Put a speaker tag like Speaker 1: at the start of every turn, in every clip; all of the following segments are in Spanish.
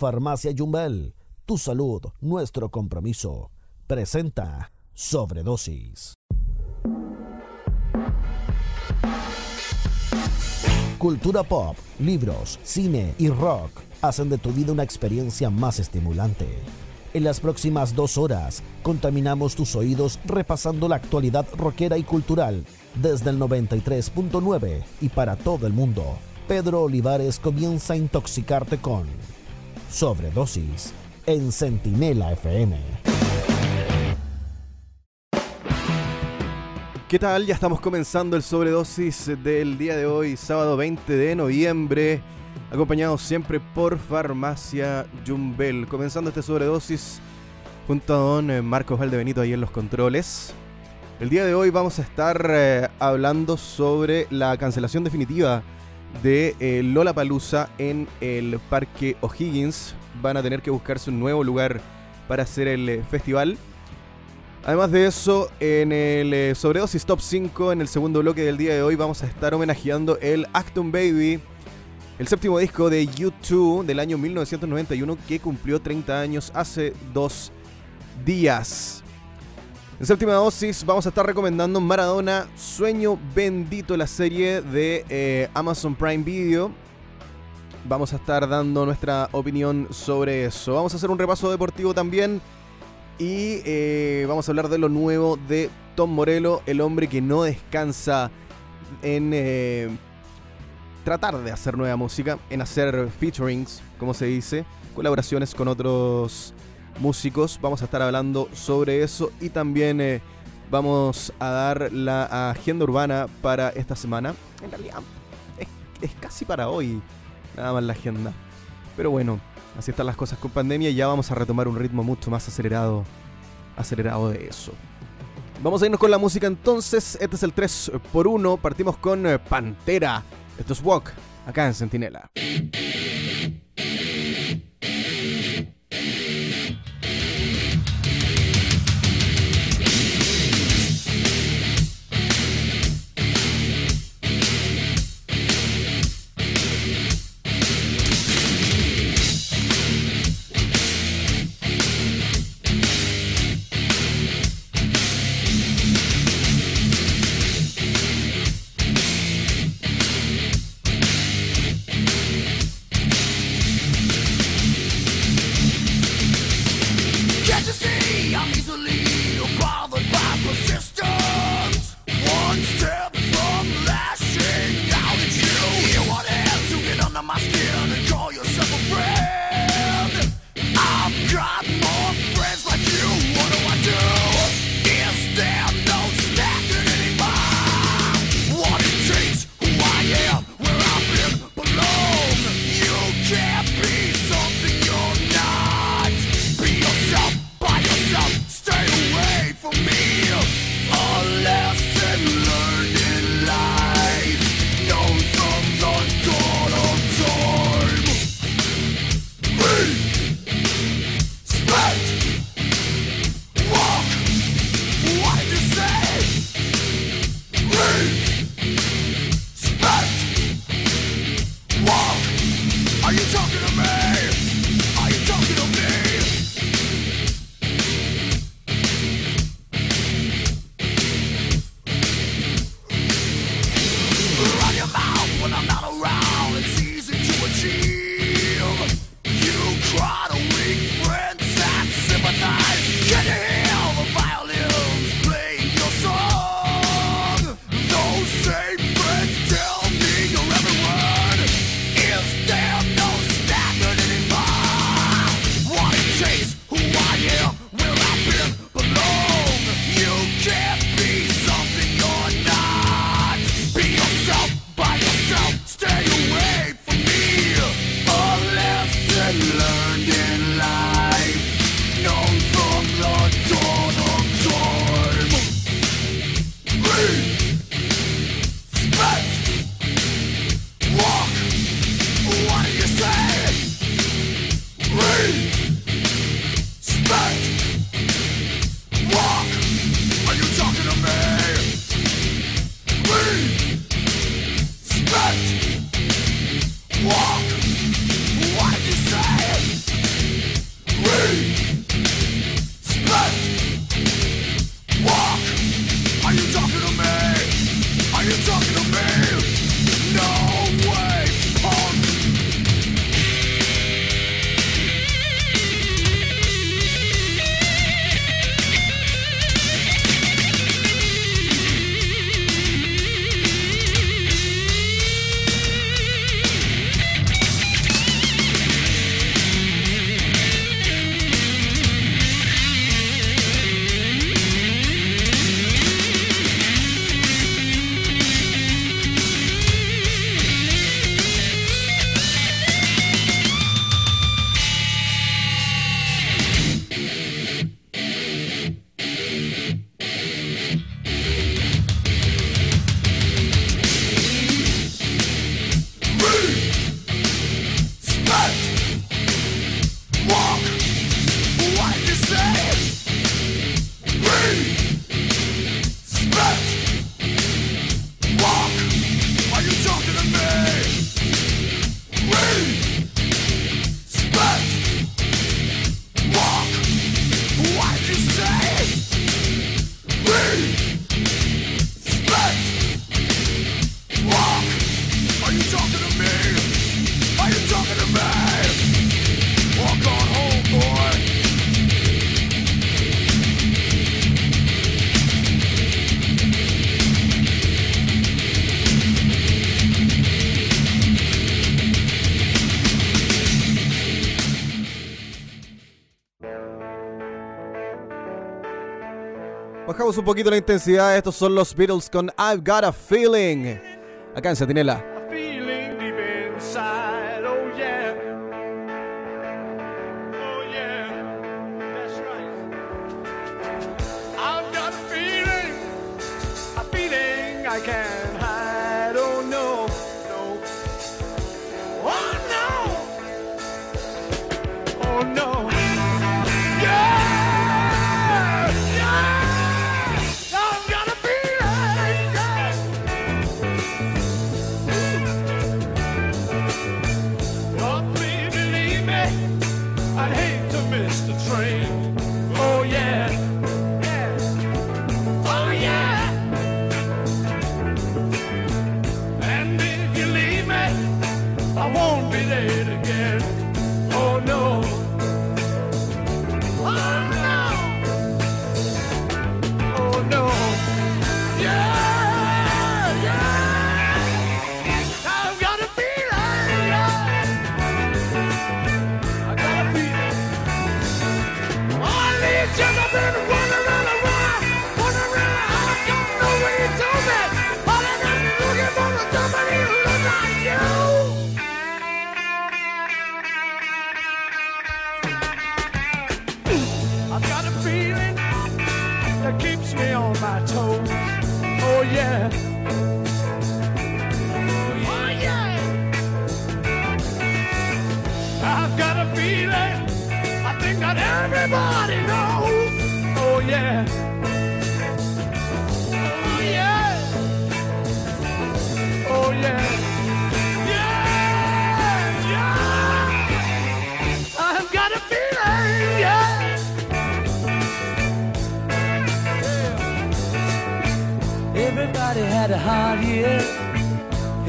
Speaker 1: Farmacia Jumbel, tu salud, nuestro compromiso. Presenta Sobredosis. Cultura pop, libros, cine y rock hacen de tu vida una experiencia más estimulante. En las próximas dos horas, contaminamos tus oídos repasando la actualidad rockera y cultural desde el 93.9 y para todo el mundo. Pedro Olivares comienza a intoxicarte con Sobredosis en Centinela FM.
Speaker 2: ¿Qué tal? Ya estamos comenzando el sobredosis del día de hoy, sábado 20 de noviembre, acompañados siempre por Farmacia Jumbel. Comenzando este sobredosis junto a don eh, Marcos Valdebenito ahí en los controles. El día de hoy vamos a estar eh, hablando sobre la cancelación definitiva de eh, Lola Palusa en el Parque O'Higgins. Van a tener que buscarse un nuevo lugar para hacer el eh, festival. Además de eso, en el eh, Sobredosis Top 5, en el segundo bloque del día de hoy, vamos a estar homenajeando el Acton Baby, el séptimo disco de U2 del año 1991 que cumplió 30 años hace dos días. En séptima dosis vamos a estar recomendando Maradona, Sueño Bendito, la serie de eh, Amazon Prime Video. Vamos a estar dando nuestra opinión sobre eso. Vamos a hacer un repaso deportivo también. Y eh, vamos a hablar de lo nuevo de Tom Morello, el hombre que no descansa en eh, tratar de hacer nueva música, en hacer featurings, como se dice, colaboraciones con otros músicos. Vamos a estar hablando sobre eso y también eh, vamos a dar la agenda urbana para esta semana. En realidad es, casi para hoy, nada más la agenda. Pero bueno, así están las cosas con pandemia y ya vamos a retomar un ritmo mucho más acelerado, acelerado de eso. Vamos a irnos con la música entonces. Este es el 3x1. Partimos con eh, Pantera. Esto es Walk, acá en Centinela. un poquito la intensidad. Estos son los Beatles con I've Got a Feeling. Acá en
Speaker 3: Sentinela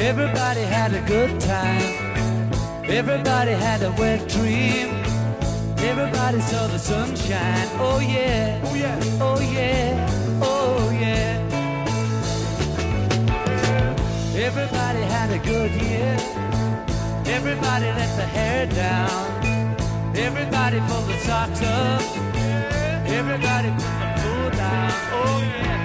Speaker 3: Everybody
Speaker 4: had a good time. Everybody had a wet dream. Everybody saw the sunshine. Oh yeah.
Speaker 3: Oh yeah.
Speaker 4: Oh yeah. Oh yeah. Everybody had a good year. Everybody let the hair down. Everybody pulled the socks up. Everybody put the food down. Oh yeah.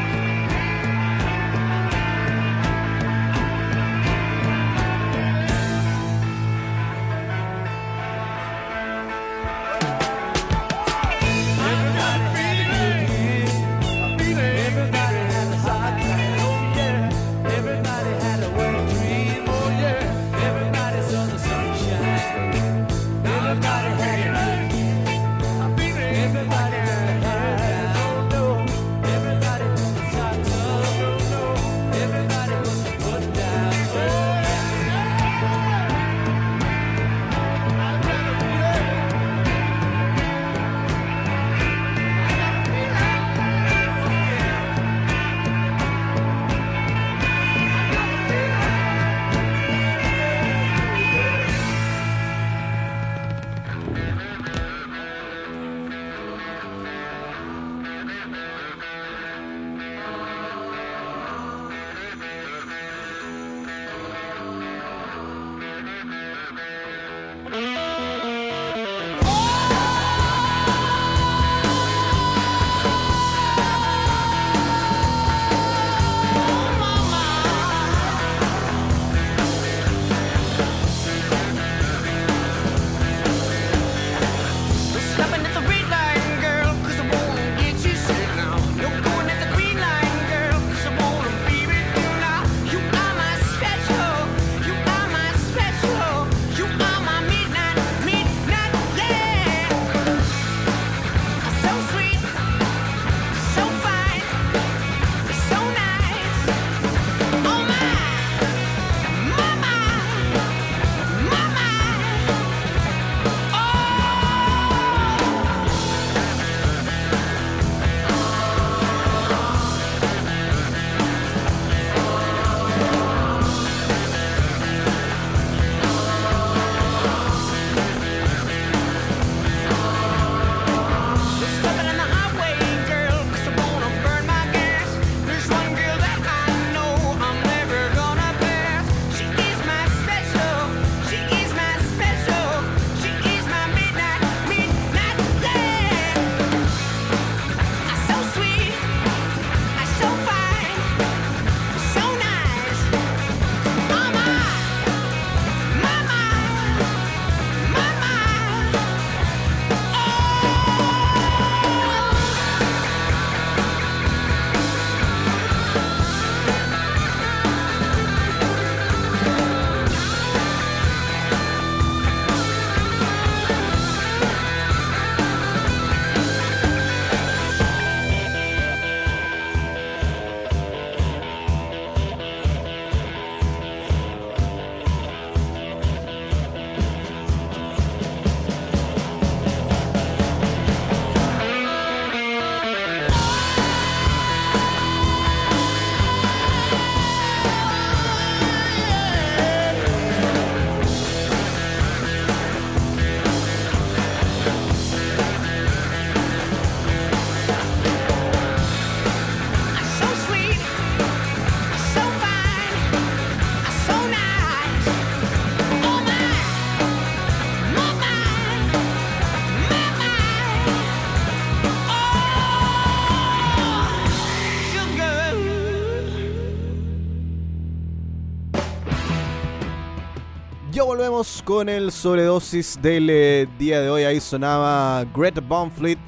Speaker 2: Volvemos con el sobredosis del eh, día de hoy. Ahí sonaba Greta Van Fleet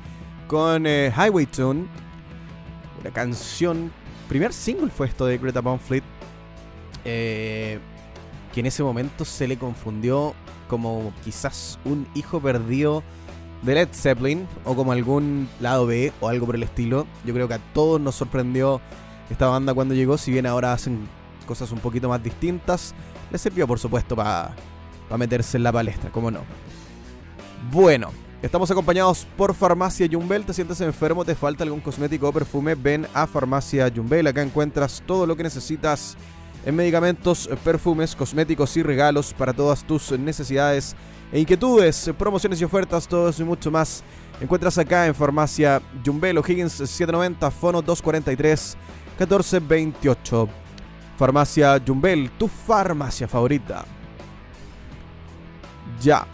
Speaker 2: con eh, Highway Tune. Una canción. Primer single fue esto de Greta Van Fleet. eh, que en ese momento se le confundió como quizás un hijo perdido de Led Zeppelin o como algún lado B o algo por el estilo. Yo creo que a todos nos sorprendió esta banda cuando llegó, si bien ahora hacen cosas un poquito más distintas. Le sirvió, por supuesto, para meterse en la palestra, como no. Bueno, estamos acompañados por Farmacia Jumbel. ¿Te sientes enfermo? ¿Te falta algún cosmético o perfume? Ven a Farmacia Jumbel. Acá encuentras todo lo que necesitas en medicamentos, perfumes, cosméticos y regalos para todas tus necesidades e inquietudes, promociones y ofertas, todo eso y mucho más. Encuentras acá en Farmacia Jumbel, O'Higgins 790, Fono 243 1428. Farmacia Jumbel, tu farmacia favorita. Ya.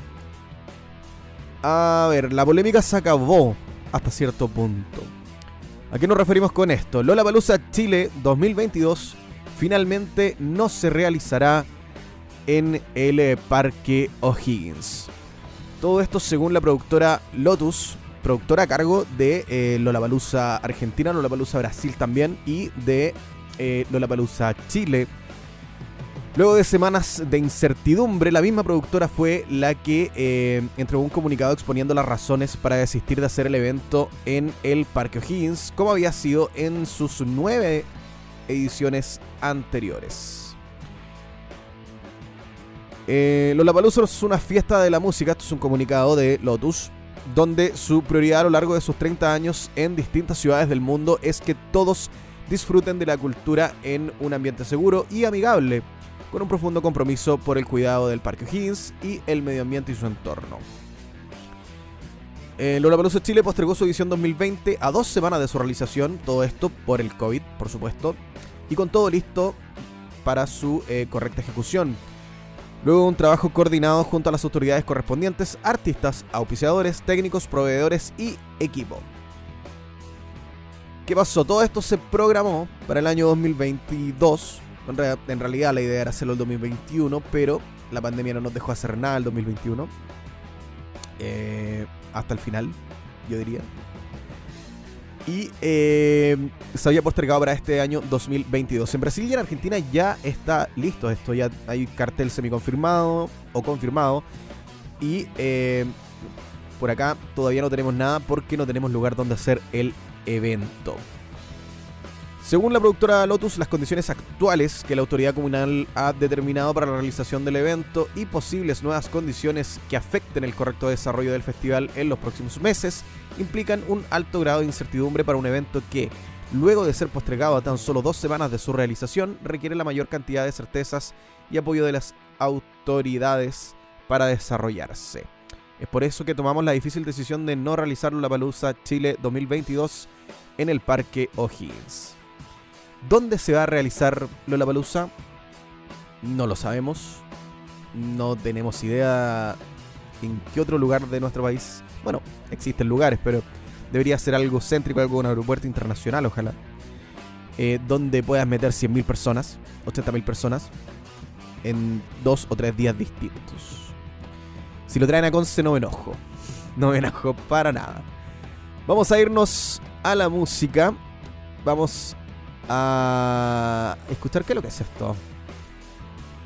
Speaker 2: A ver, la polémica se acabó hasta cierto punto. ¿A qué nos referimos con esto? Lola Palusa Chile 2022 finalmente no se realizará en el Parque O'Higgins. Todo esto según la productora Lotus, productora a cargo de eh, Lollapalooza Argentina, Lollapalooza Brasil también y de eh, Lollapalooza Chile. Luego de semanas de incertidumbre, la misma productora fue la que eh, entregó un comunicado exponiendo las razones para desistir de hacer el evento en el Parque O'Higgins, como había sido en sus nueve ediciones anteriores. Eh, Lollapalooza es una fiesta de la música, esto es un comunicado de Lotus, donde su prioridad a lo largo de sus 30 años en distintas ciudades del mundo es que todos disfruten de la cultura en un ambiente seguro y amigable, con un profundo compromiso por el cuidado del Parque O'Higgins y el medio ambiente y su entorno. Eh, Lollapalooza Chile postergó su edición 2020 a dos semanas de su realización, todo esto por el COVID, por supuesto, y con todo listo para su eh, correcta ejecución. Luego un trabajo coordinado junto a las autoridades correspondientes, artistas, auspiciadores, técnicos, proveedores y equipo. ¿Qué pasó? Todo esto se programó para el año 2022. En, rea- en realidad la idea era hacerlo el 2021, pero la pandemia no nos dejó hacer nada el 2021. Eh, hasta el final, yo diría. Y eh, se había postergado para este año 2022. En Brasil y en Argentina ya está listo esto. Ya hay cartel semiconfirmado o confirmado. Y eh, por acá todavía no tenemos nada porque no tenemos lugar donde hacer el evento. Según la productora Lotus, las condiciones actuales que la autoridad comunal ha determinado para la realización del evento y posibles nuevas condiciones que afecten el correcto desarrollo del festival en los próximos meses implican un alto grado de incertidumbre para un evento que, luego de ser postergado a tan solo dos semanas de su realización, requiere la mayor cantidad de certezas y apoyo de las autoridades para desarrollarse. Es por eso que tomamos la difícil decisión de no realizar la Palusa Chile 2022 en el Parque O'Higgins. ¿Dónde se va a realizar Lollapalooza? No lo sabemos. No tenemos idea en qué otro lugar de nuestro país. Bueno, existen lugares, pero debería ser algo céntrico, algo un aeropuerto internacional, ojalá. Eh, donde puedas meter 100.000 personas, 80.000 personas, en dos o tres días distintos. Si lo traen a Conce, no me enojo. No me enojo para nada. Vamos a irnos a la música. Vamos a escuchar qué es lo que es esto.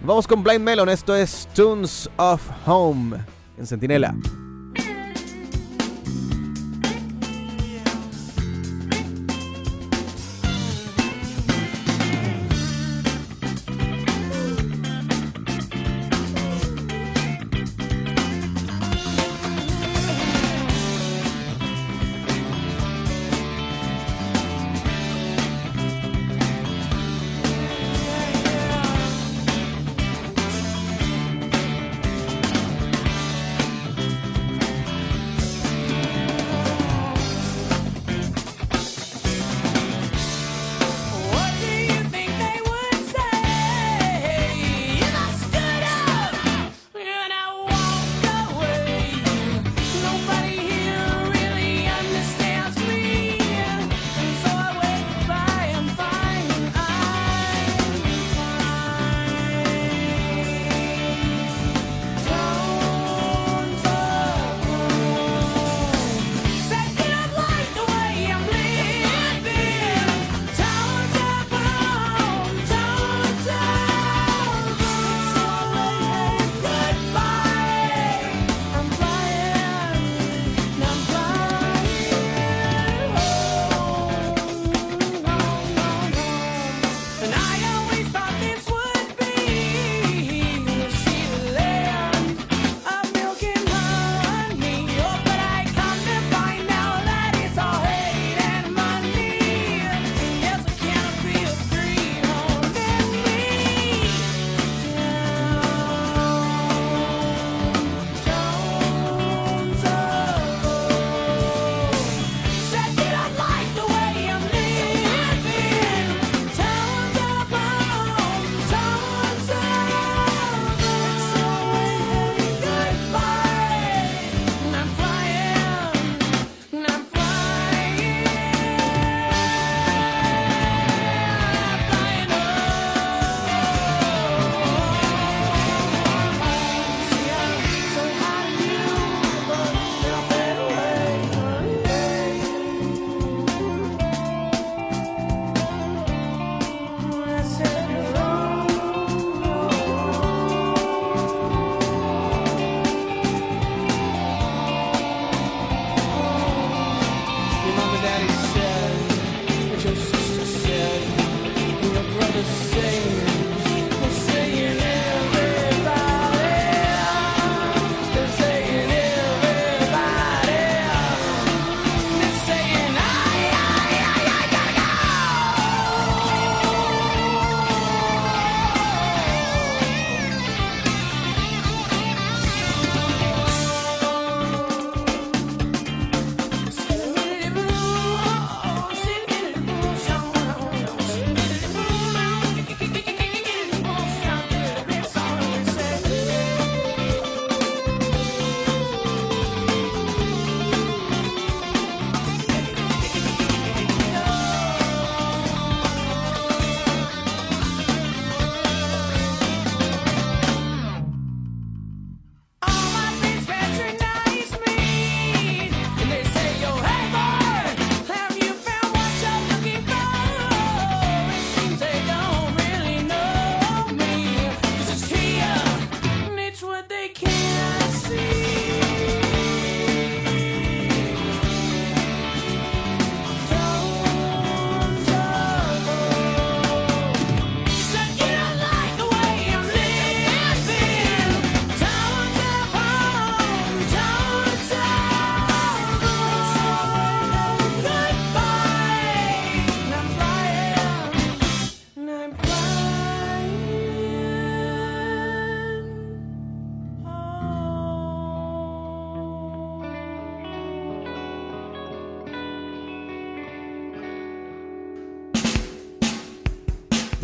Speaker 2: Vamos con Blind Melon, esto es Tunes of Home en Sentinela.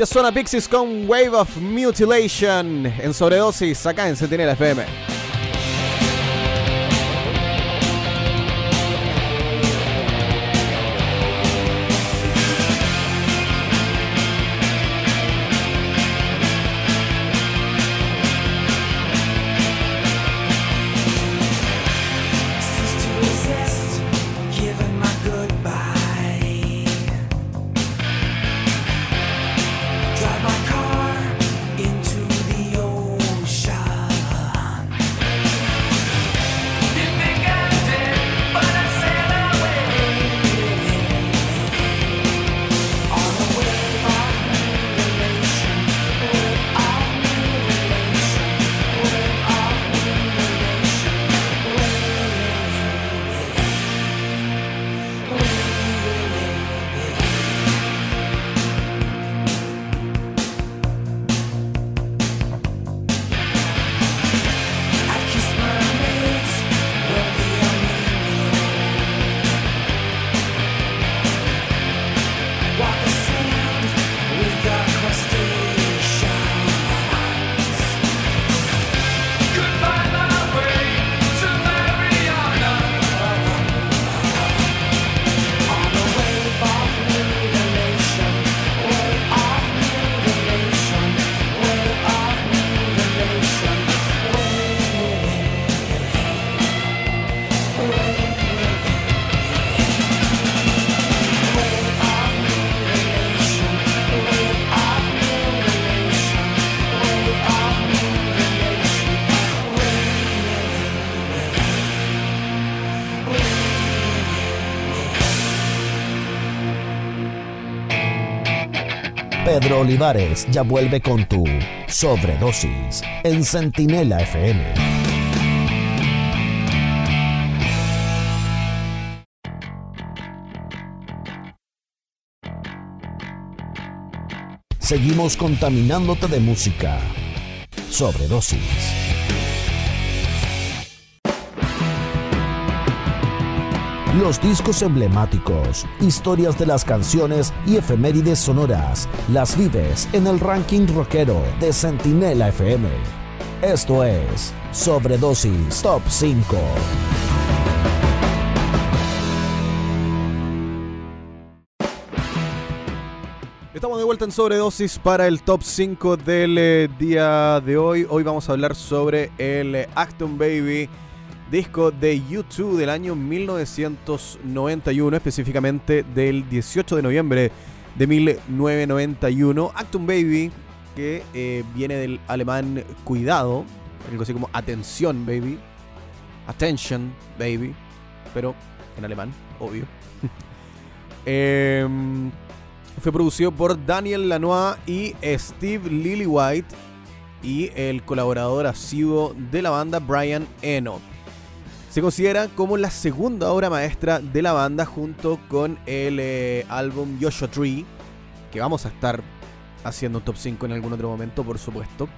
Speaker 2: Ya suena Pixies con Wave of Mutilation en sobredosis acá en Centinela FM.
Speaker 1: Olivares ya vuelve con tu sobredosis en Centinela FM. Seguimos contaminándote de música. Sobredosis. Los discos emblemáticos, historias de las canciones y efemérides sonoras las vives en el ranking rockero de Centinela FM. Esto es Sobredosis Top 5.
Speaker 2: Estamos de vuelta en sobredosis para el top 5 del eh, día de hoy. Hoy vamos a hablar sobre el Acton Baby, disco de YouTube del año 1991, específicamente del 18 de noviembre de 1991. Acton Baby, que eh, viene del alemán cuidado, algo así como atención, baby. Attention, baby. Pero en alemán, obvio. Em, fue producido por Daniel Lanois y Steve Lillywhite y el colaborador asiduo de la banda Brian Eno. Se considera como la segunda obra maestra de la banda junto con el eh, álbum Joshua Tree, que vamos a estar haciendo un top 5 en algún otro momento, por supuesto.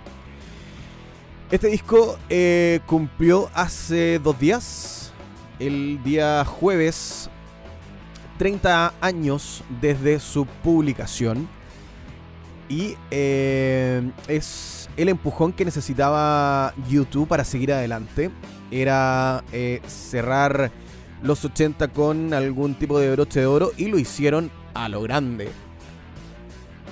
Speaker 2: Este disco eh, cumplió hace dos días, el día jueves 30 años desde su publicación y eh, es el empujón que necesitaba YouTube para seguir adelante. Era eh, cerrar los 80 con algún tipo de broche de oro y lo hicieron a lo grande.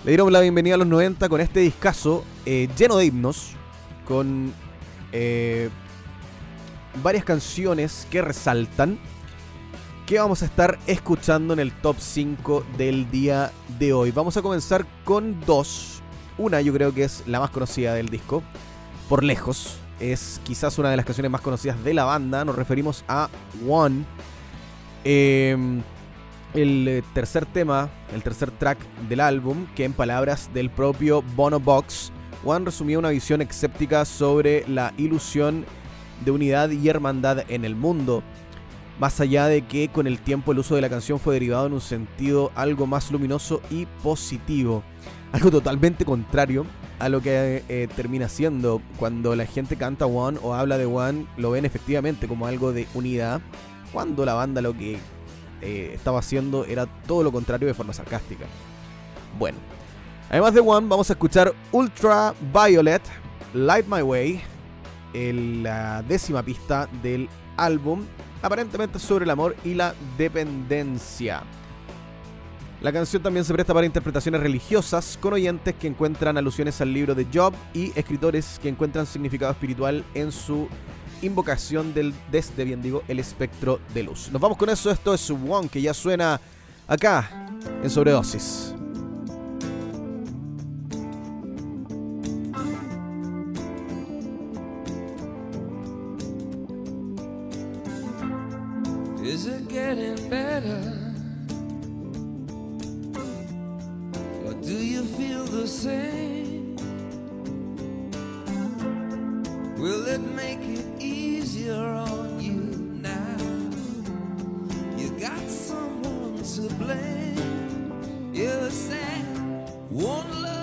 Speaker 2: Le dieron la bienvenida a los 90 con este discazo eh, lleno de himnos, con eh, varias canciones que resaltan que vamos a estar escuchando en el top 5 del día de hoy. Vamos a comenzar con dos. Una yo creo que es la más conocida del disco, por lejos. Es quizás una de las canciones más conocidas de la banda. Nos referimos a One. Eh, el eh, tercer tema, el tercer track del álbum, que en palabras del propio Bono Box, One resumía una visión escéptica sobre la ilusión de unidad y hermandad en el mundo. Más allá de que con el tiempo el uso de la canción fue derivado en un sentido algo más luminoso y positivo. Algo totalmente contrario a lo que eh, termina siendo cuando la gente canta One o habla de One, lo ven efectivamente como algo de unidad, cuando la banda lo que eh, estaba haciendo era todo lo contrario de forma sarcástica. Bueno, Además de One, vamos a escuchar Ultra Violet, Light My Way, el- la décima pista del álbum, aparentemente sobre el amor y la dependencia. La canción también se presta para interpretaciones religiosas con oyentes que encuentran alusiones al libro de Job y escritores que encuentran significado espiritual en su invocación del desde bien digo el espectro de luz. Nos vamos con eso, esto es One que ya suena acá en sobredosis.
Speaker 4: Is? You feel the same? Will it make it easier on you now? You got someone to blame. You said one love,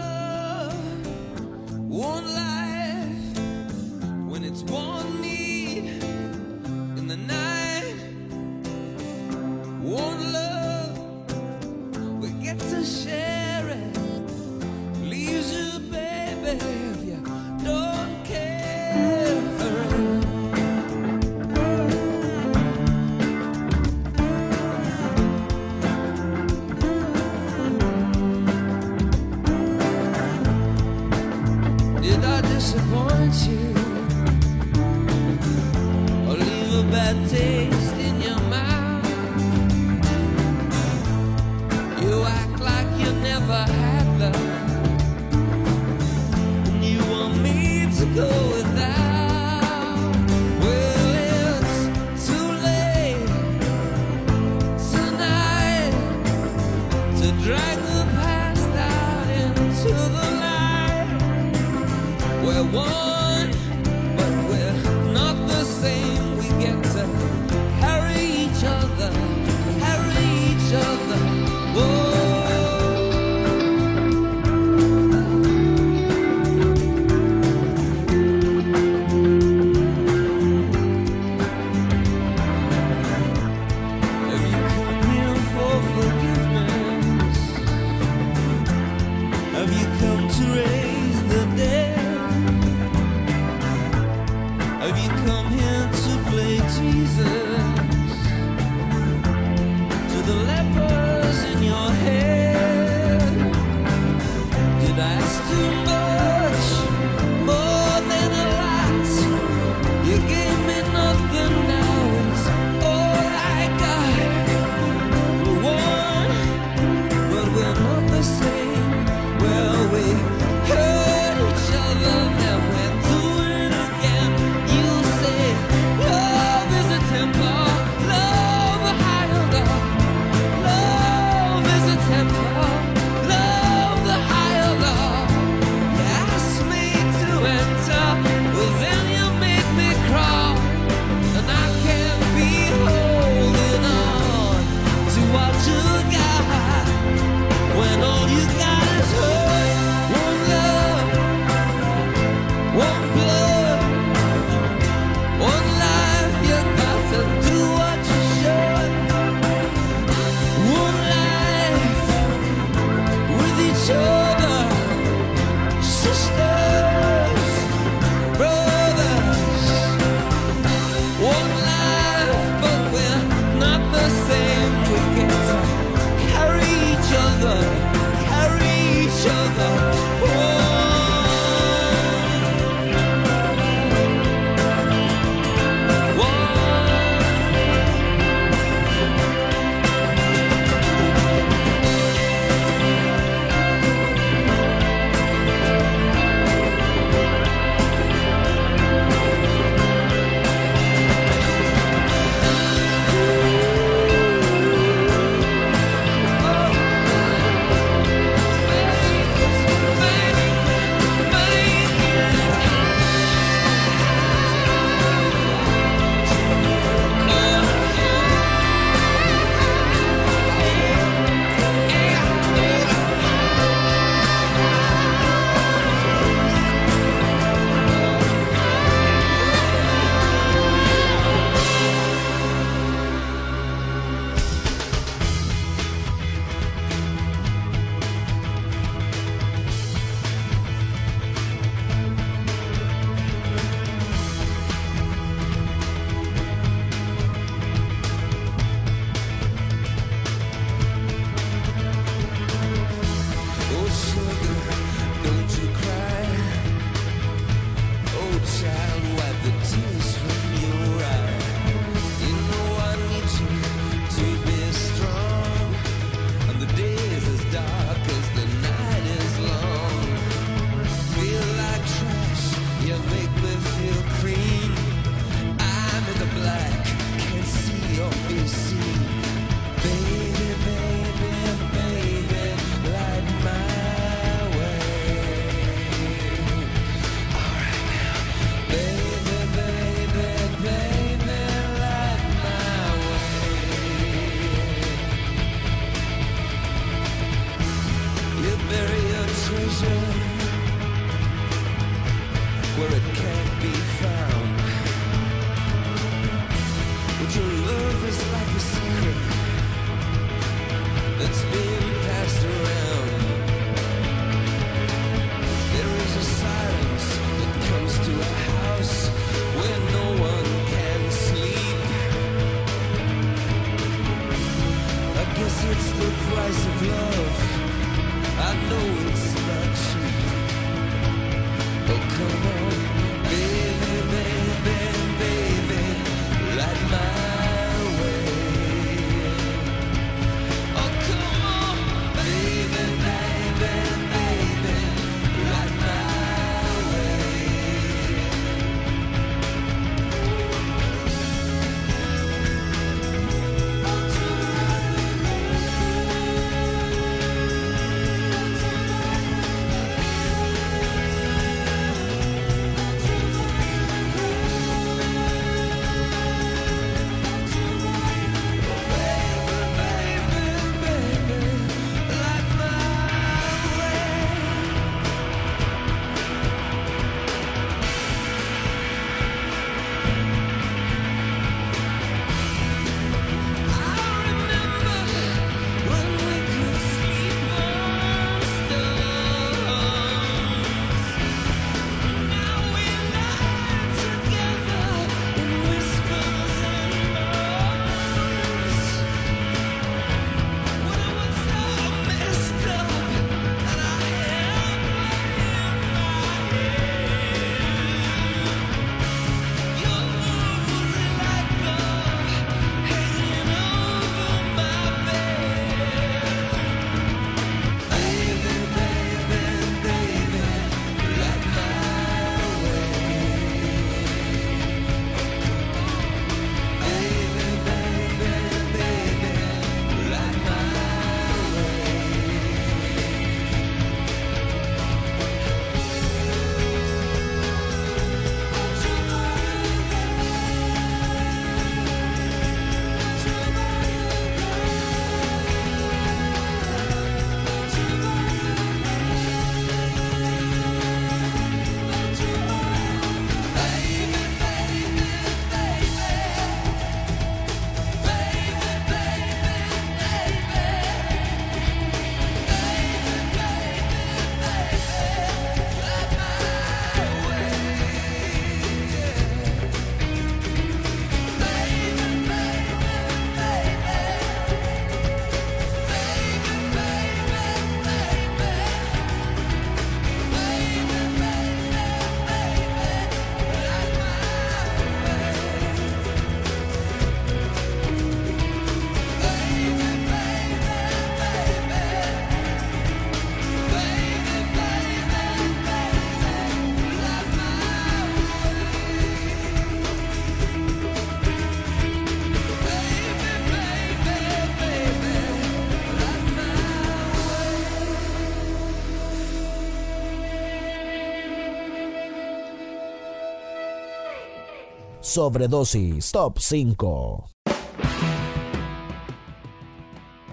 Speaker 1: Sobredosis Top 5.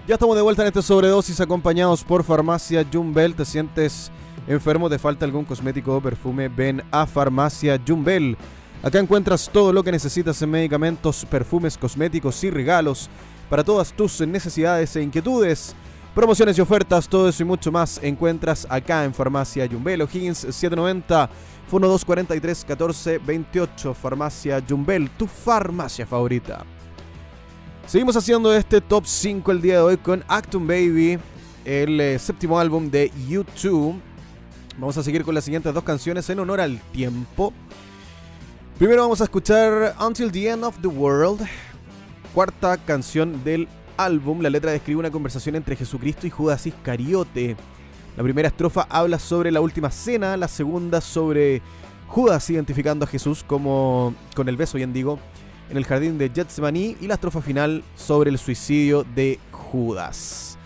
Speaker 2: Ya estamos de vuelta en este sobredosis acompañados por Farmacia Jumbel. ¿Te sientes enfermo? ¿Te falta algún cosmético o perfume? Ven a Farmacia Jumbel. Acá encuentras todo lo que necesitas en medicamentos, perfumes, cosméticos y regalos para todas tus necesidades e inquietudes. Promociones y ofertas, todo eso y mucho más encuentras acá en Farmacia Jumbel. O'Higgins 790, Fono 243 14 28. Farmacia Jumbel, tu farmacia favorita. Seguimos haciendo este top 5 el día de hoy con Actum Baby, el eh, séptimo álbum de U2. Vamos a seguir con las siguientes dos canciones en honor al tiempo. Primero vamos a escuchar Until the End of the World, cuarta canción del álbum. La letra describe una conversación entre Jesucristo y Judas Iscariote. La primera estrofa habla sobre la última cena, la segunda sobre Judas identificando a Jesús como con el beso, bien digo, en el jardín de Getsemaní y la estrofa final sobre el suicidio de Judas.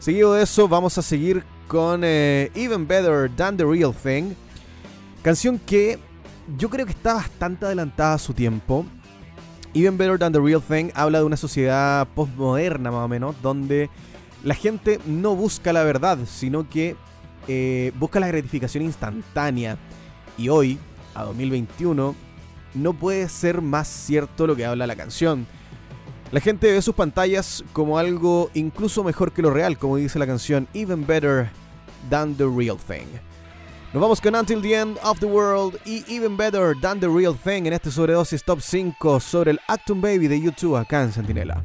Speaker 2: Seguido de eso vamos a seguir con eh, Even Better Than the Real Thing, canción que yo creo que está bastante adelantada a su tiempo. Even Better Than the Real Thing habla de una sociedad postmoderna más o menos, donde la gente no busca la verdad, sino que eh, busca la gratificación instantánea. Y hoy, a 2021, no puede ser más cierto lo que habla la canción. La gente ve sus pantallas como algo incluso mejor que lo real, como dice la canción Even Better Than the Real Thing. Nos vamos con Until the End of the World y Even Better Than the Real Thing en este sobredosis top 5 sobre el Acton Baby de YouTube acá en Sentinela.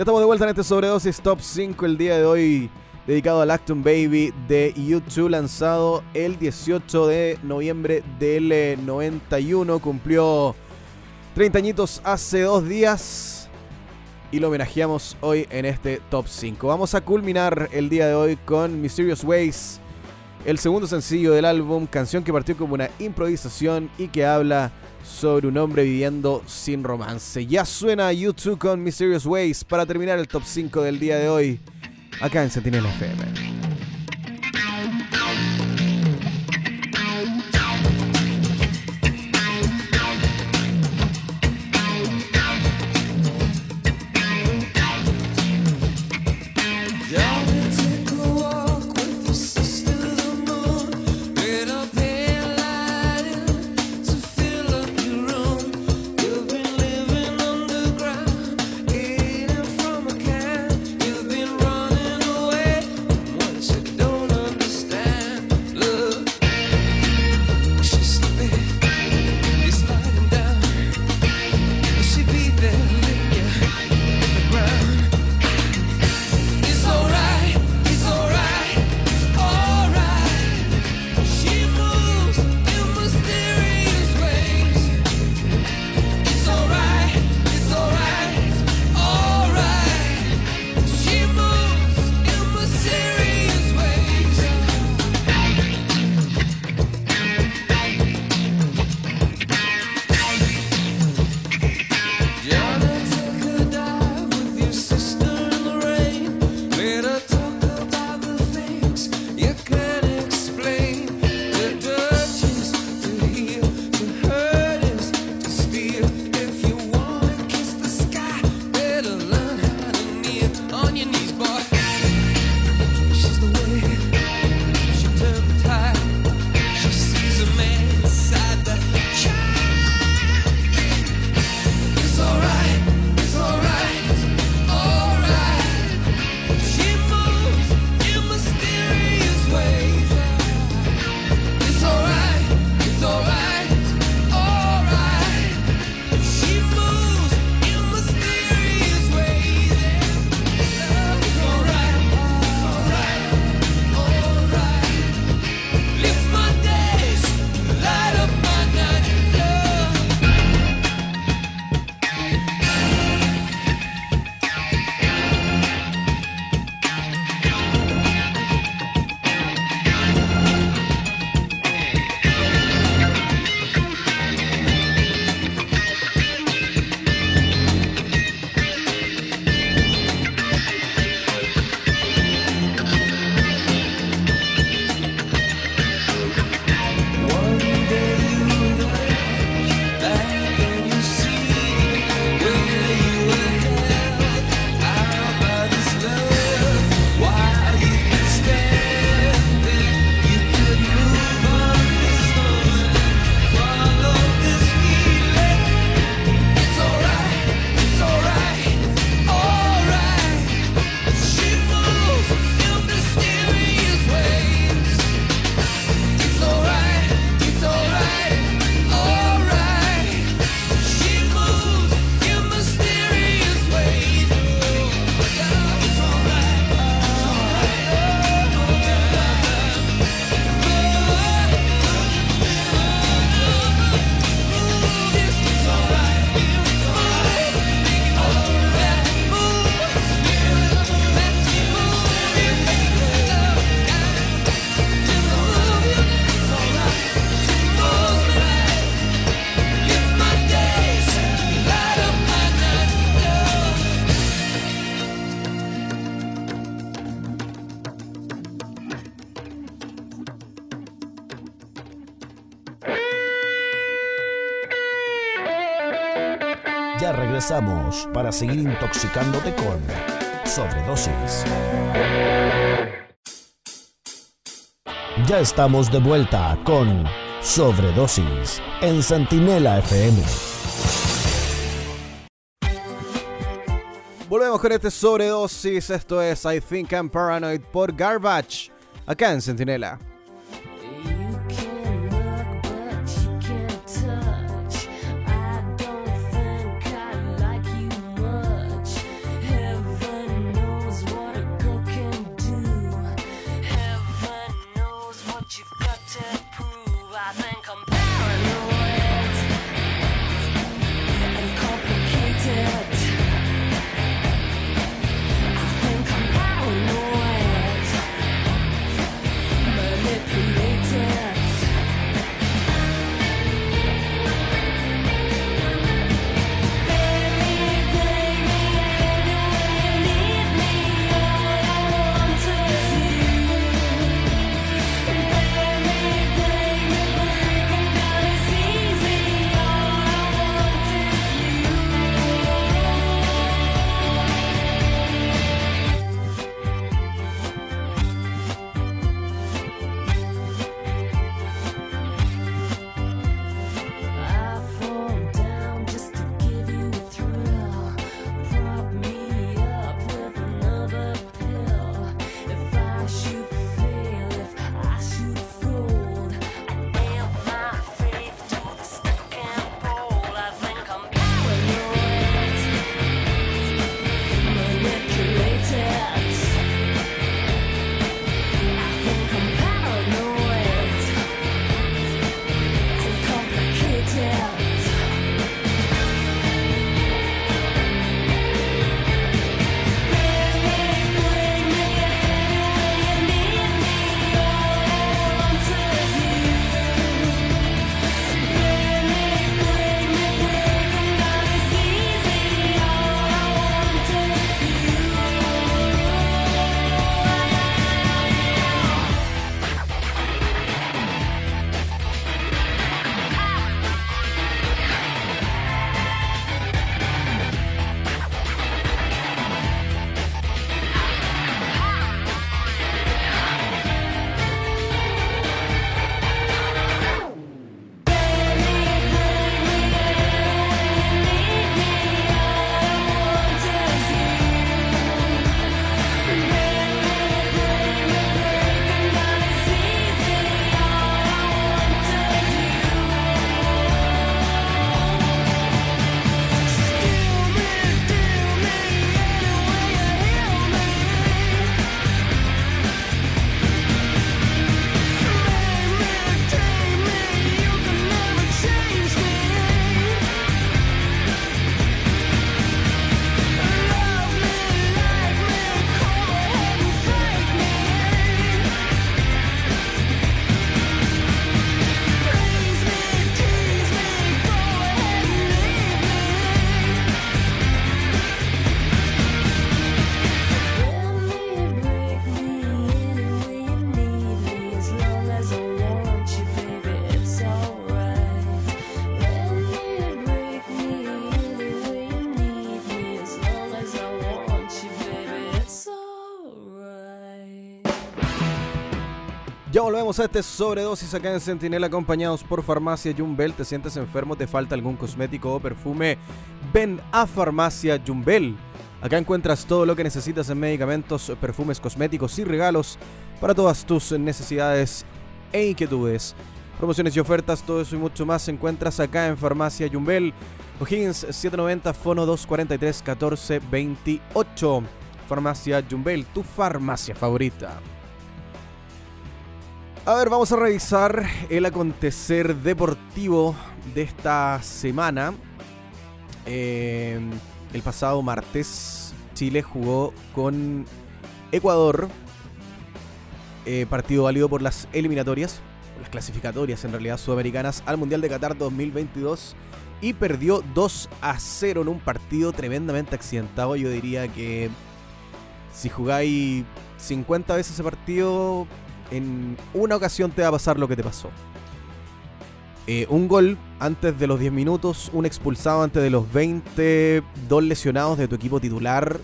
Speaker 2: Ya estamos de vuelta en este sobredosis top 5 el día de hoy, dedicado al Acton Baby de YouTube, lanzado el 18 de noviembre del eh, 91. Cumplió 30 añitos hace dos días y lo homenajeamos hoy en este top 5. Vamos a culminar el día de hoy con Mysterious Ways, el segundo sencillo del álbum, canción que partió como una improvisación y que habla sobre un hombre viviendo sin romance. Ya suena YouTube con Mysterious Ways para terminar el top 5 del día de hoy acá en Sentinel FM.
Speaker 1: Para seguir intoxicándote con sobredosis. Ya estamos de vuelta con sobredosis en Centinela FM.
Speaker 5: Volvemos con este sobredosis. Esto es I Think I'm Paranoid por Garbage. Acá en Centinela.
Speaker 2: A
Speaker 5: este sobredosis acá en Centinela acompañados por Farmacia Jumbel. ¿Te sientes enfermo? ¿Te falta algún cosmético o perfume? Ven a Farmacia Jumbel. Acá encuentras todo lo que necesitas en medicamentos, perfumes, cosméticos y regalos para todas tus necesidades e inquietudes. Promociones y ofertas, todo eso y mucho más encuentras acá en Farmacia Jumbel. O'Higgins 790 Fono 243 1428. Farmacia Jumbel, tu farmacia favorita. A ver, vamos a revisar el acontecer deportivo de esta semana. Eh, el pasado martes, Chile jugó con Ecuador. eh, partido válido por las eliminatorias, las clasificatorias en realidad sudamericanas al Mundial de Qatar 2022. Y perdió 2 a 0 en un partido tremendamente accidentado. Yo diría que si jugáis 50 veces ese partido, en una ocasión te va a pasar lo que te pasó.
Speaker 2: Eh, un gol antes de los 10 minutos, un expulsado antes de los 20, dos lesionados de tu equipo titular.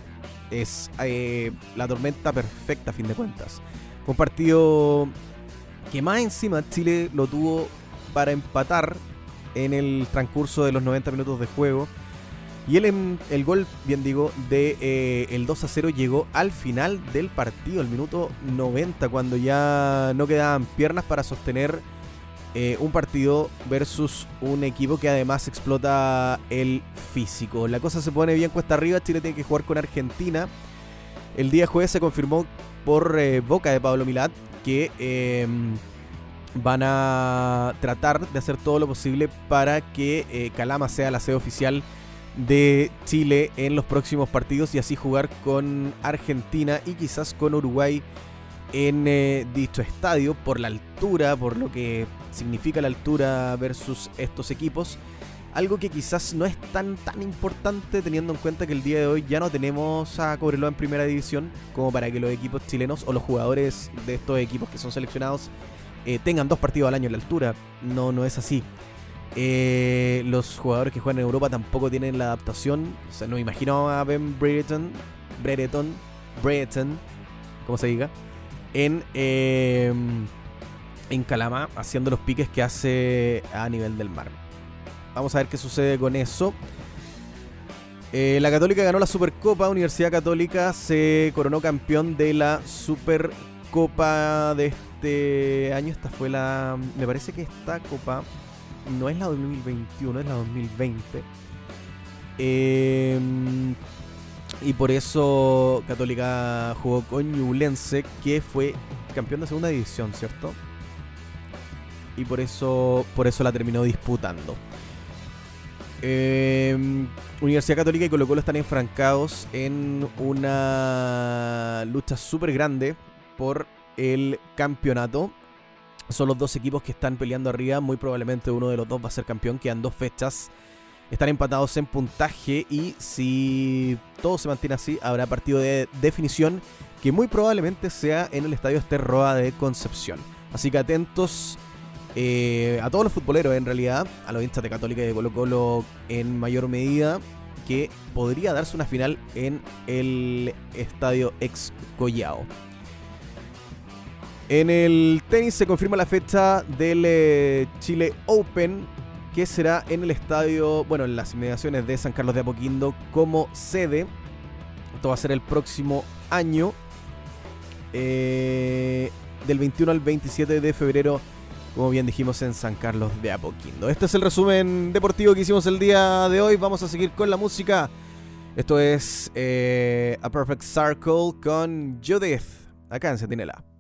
Speaker 2: Es eh, la tormenta perfecta a fin de cuentas. Fue un partido que más encima Chile lo tuvo para empatar en el transcurso de los 90 minutos de juego. Y el, em- el gol, bien digo, de eh, el 2 a 0 llegó al final del partido, el minuto 90, cuando ya no quedaban piernas para sostener eh, un partido versus un equipo que además explota el físico. La cosa se pone bien cuesta arriba, Chile tiene que jugar con Argentina. El día jueves se confirmó por eh, boca de Pablo Milat que eh, van a tratar de hacer todo lo posible para que Calama sea la sede oficial de Chile en los próximos partidos y así jugar con Argentina y quizás con Uruguay en eh, dicho estadio por la altura, por lo que significa la altura versus estos equipos. Algo que quizás no es tan tan importante teniendo en cuenta que el día de hoy ya no tenemos a Cobreloa en primera división como para que los equipos chilenos o los jugadores de estos equipos que son seleccionados eh, tengan dos partidos al año en la altura. No, no es así. Eh, los jugadores que juegan en Europa tampoco tienen la adaptación. O sea, no me imagino a Ben Brereton, Brereton, Brereton, como se diga, en, eh, en Calama haciendo los piques que hace a nivel del mar. Vamos a ver qué sucede con eso. Eh, la Católica ganó la Supercopa. Universidad Católica se coronó campeón de la Supercopa de este año. Esta fue la. Me parece que esta copa no es la 2021, es la 2020. Eh, y por eso Católica jugó con Ñublense, que fue campeón de segunda división, ¿cierto? Y por eso, por eso la terminó disputando. Eh, Universidad Católica y Colo Colo están enfrancados en una lucha súper grande por el campeonato. Son los dos equipos que están peleando arriba. Muy probablemente uno de los dos va a ser campeón. Quedan dos fechas. Están empatados en puntaje y si todo se mantiene así, habrá partido de definición que muy probablemente sea en el Estadio Esterroa de Concepción. Así que atentos eh, a todos los futboleros en realidad, a los hinchas de Católica y de Colo Colo en mayor medida, que podría darse una final en el Estadio Ex. En el tenis se confirma la fecha del eh, Chile Open, que será en el estadio, bueno, en las inmediaciones de San Carlos de Apoquindo como sede. Esto va a ser el próximo año, eh, del 21 al 27 de febrero, como bien dijimos, en San Carlos de Apoquindo. Este es el resumen deportivo que hicimos el día de hoy. Vamos a seguir con la música. Esto es eh, A Perfect Circle con Judith, acá en Sentinela.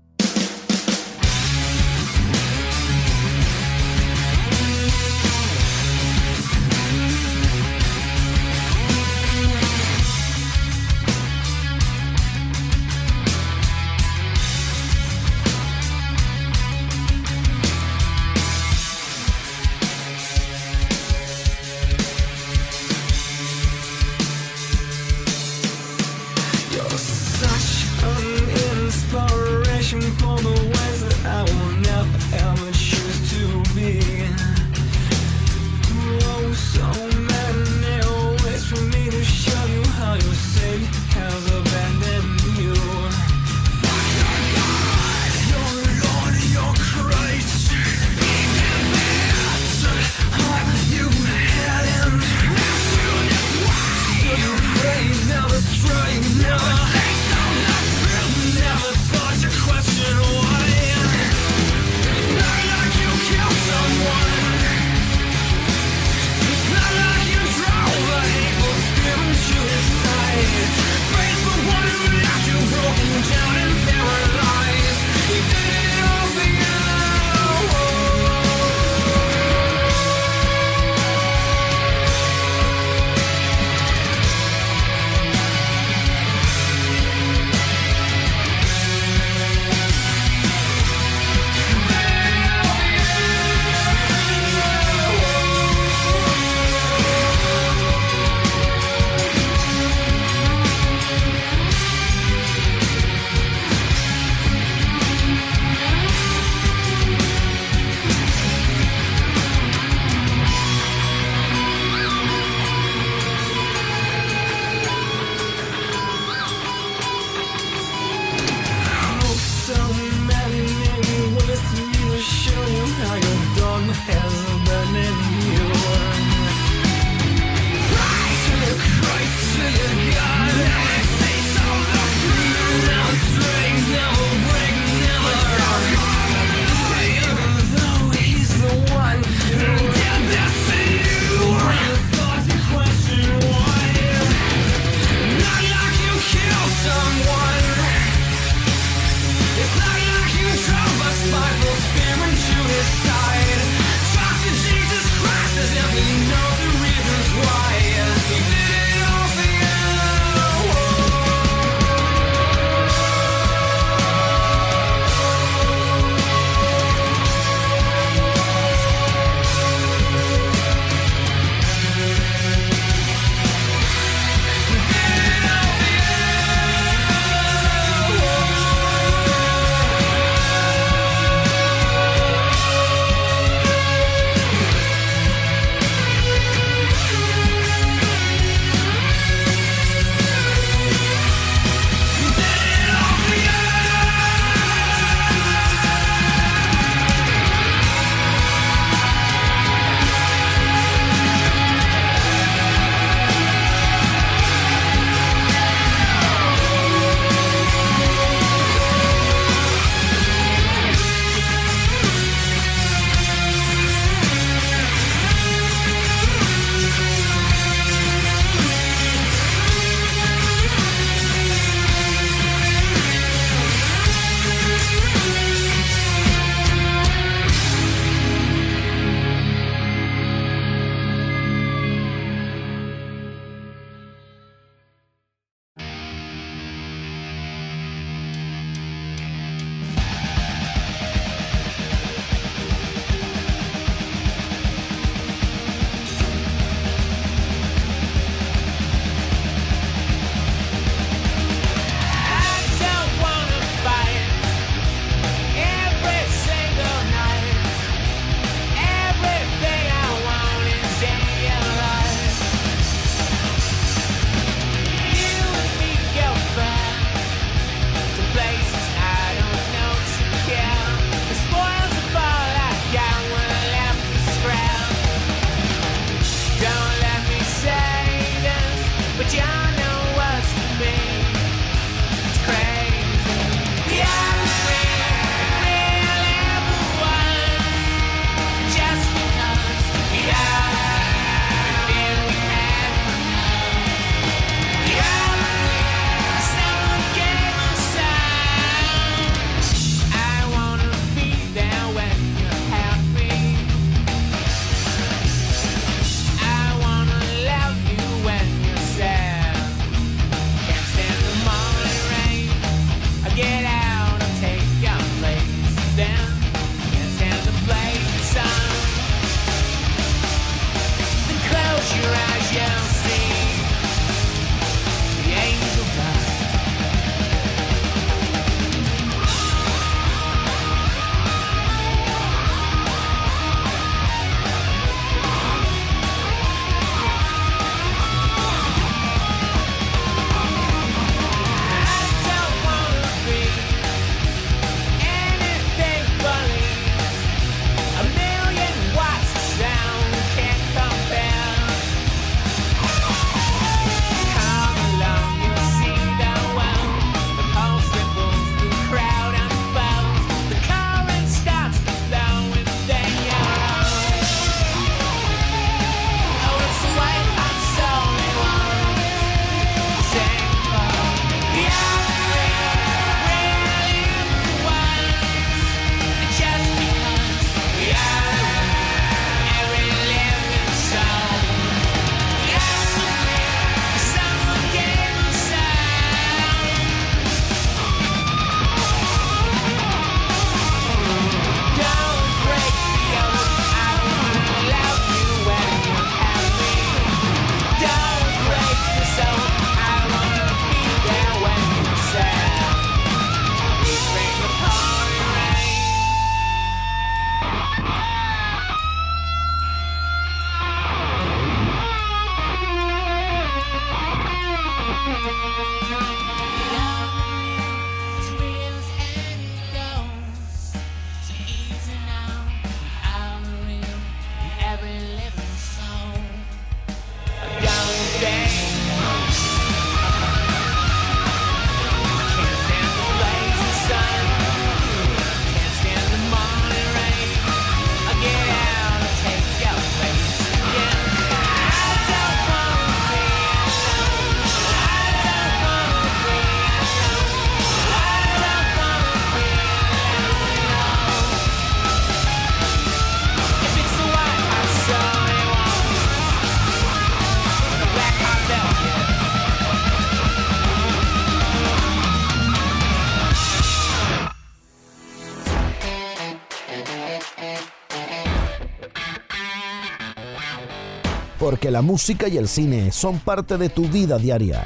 Speaker 1: La música y el cine son parte de tu vida diaria.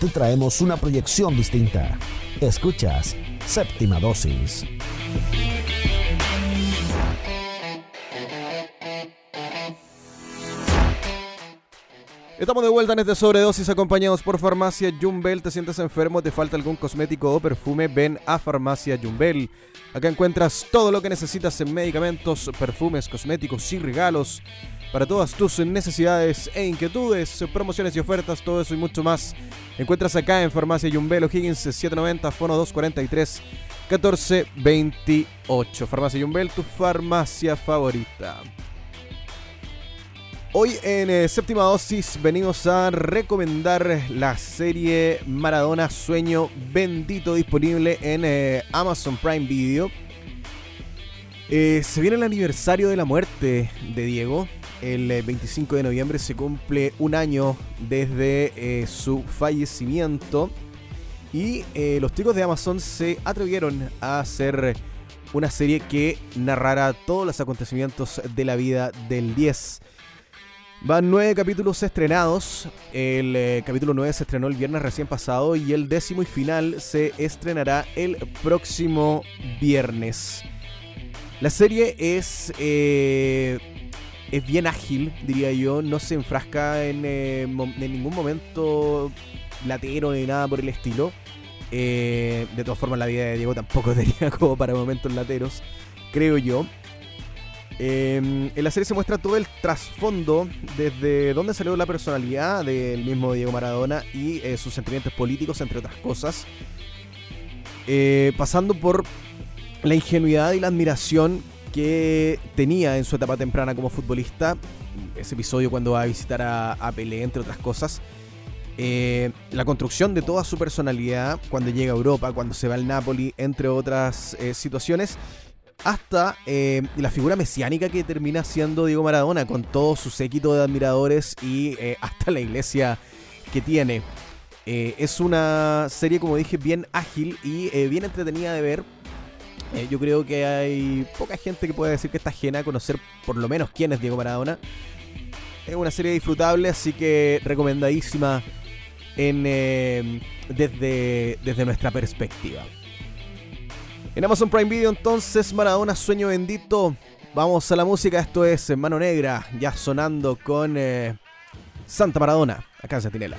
Speaker 1: Te traemos una proyección distinta. Escuchas Séptima Dosis.
Speaker 2: Estamos de vuelta en este sobredosis acompañados por Farmacia Jumbel. ¿Te sientes enfermo? ¿Te falta algún cosmético o perfume? Ven a Farmacia Jumbel. Acá encuentras todo lo que necesitas en medicamentos, perfumes, cosméticos y regalos para todas tus necesidades e inquietudes, promociones y ofertas, todo eso y mucho más. Encuentras acá en Farmacia Jumbel O'Higgins 790 Fono 243 1428. Farmacia Jumbel, tu farmacia favorita. Hoy en eh, séptima dosis venimos a recomendar la serie Maradona Sueño Bendito disponible en eh, Amazon Prime Video. Eh, se viene el aniversario de la muerte de Diego. El eh, 25 de noviembre se cumple un año desde eh, su fallecimiento. Y eh, los chicos de Amazon se atrevieron a hacer una serie que narrara todos los acontecimientos de la vida del 10. Van nueve capítulos estrenados. El eh, capítulo 9 se estrenó el viernes recién pasado y el décimo y final se estrenará el próximo viernes. La serie es, eh, es bien ágil, diría yo. No se enfrasca en, eh, ningún momento latero ni nada por el estilo. Eh, de todas formas, la vida de Diego tampoco tenía como para momentos lateros, creo yo. Eh, en la serie se muestra todo el trasfondo desde dónde salió la personalidad del mismo Diego Maradona y sus sentimientos políticos, entre otras cosas. Pasando por la ingenuidad y la admiración que tenía en su etapa temprana como futbolista. Ese episodio cuando va a visitar a, a entre otras cosas. Eh, la construcción de toda su personalidad cuando llega a Europa, cuando se va al Napoli, entre otras eh, situaciones hasta eh, la figura mesiánica que termina siendo Diego Maradona, con todo su séquito de admiradores y hasta la iglesia que tiene. Es una serie, como dije, bien ágil y bien entretenida de ver. Eh, yo creo que hay poca gente que pueda decir que está ajena a conocer por lo menos quién es Diego Maradona. Es una serie disfrutable, así que recomendadísima en, eh, desde, desde nuestra perspectiva. En Amazon Prime Video entonces Maradona Sueño Bendito. Vamos a la música, esto es Mano Negra, ya sonando con eh, Santa Maradona, acá en Sentinela.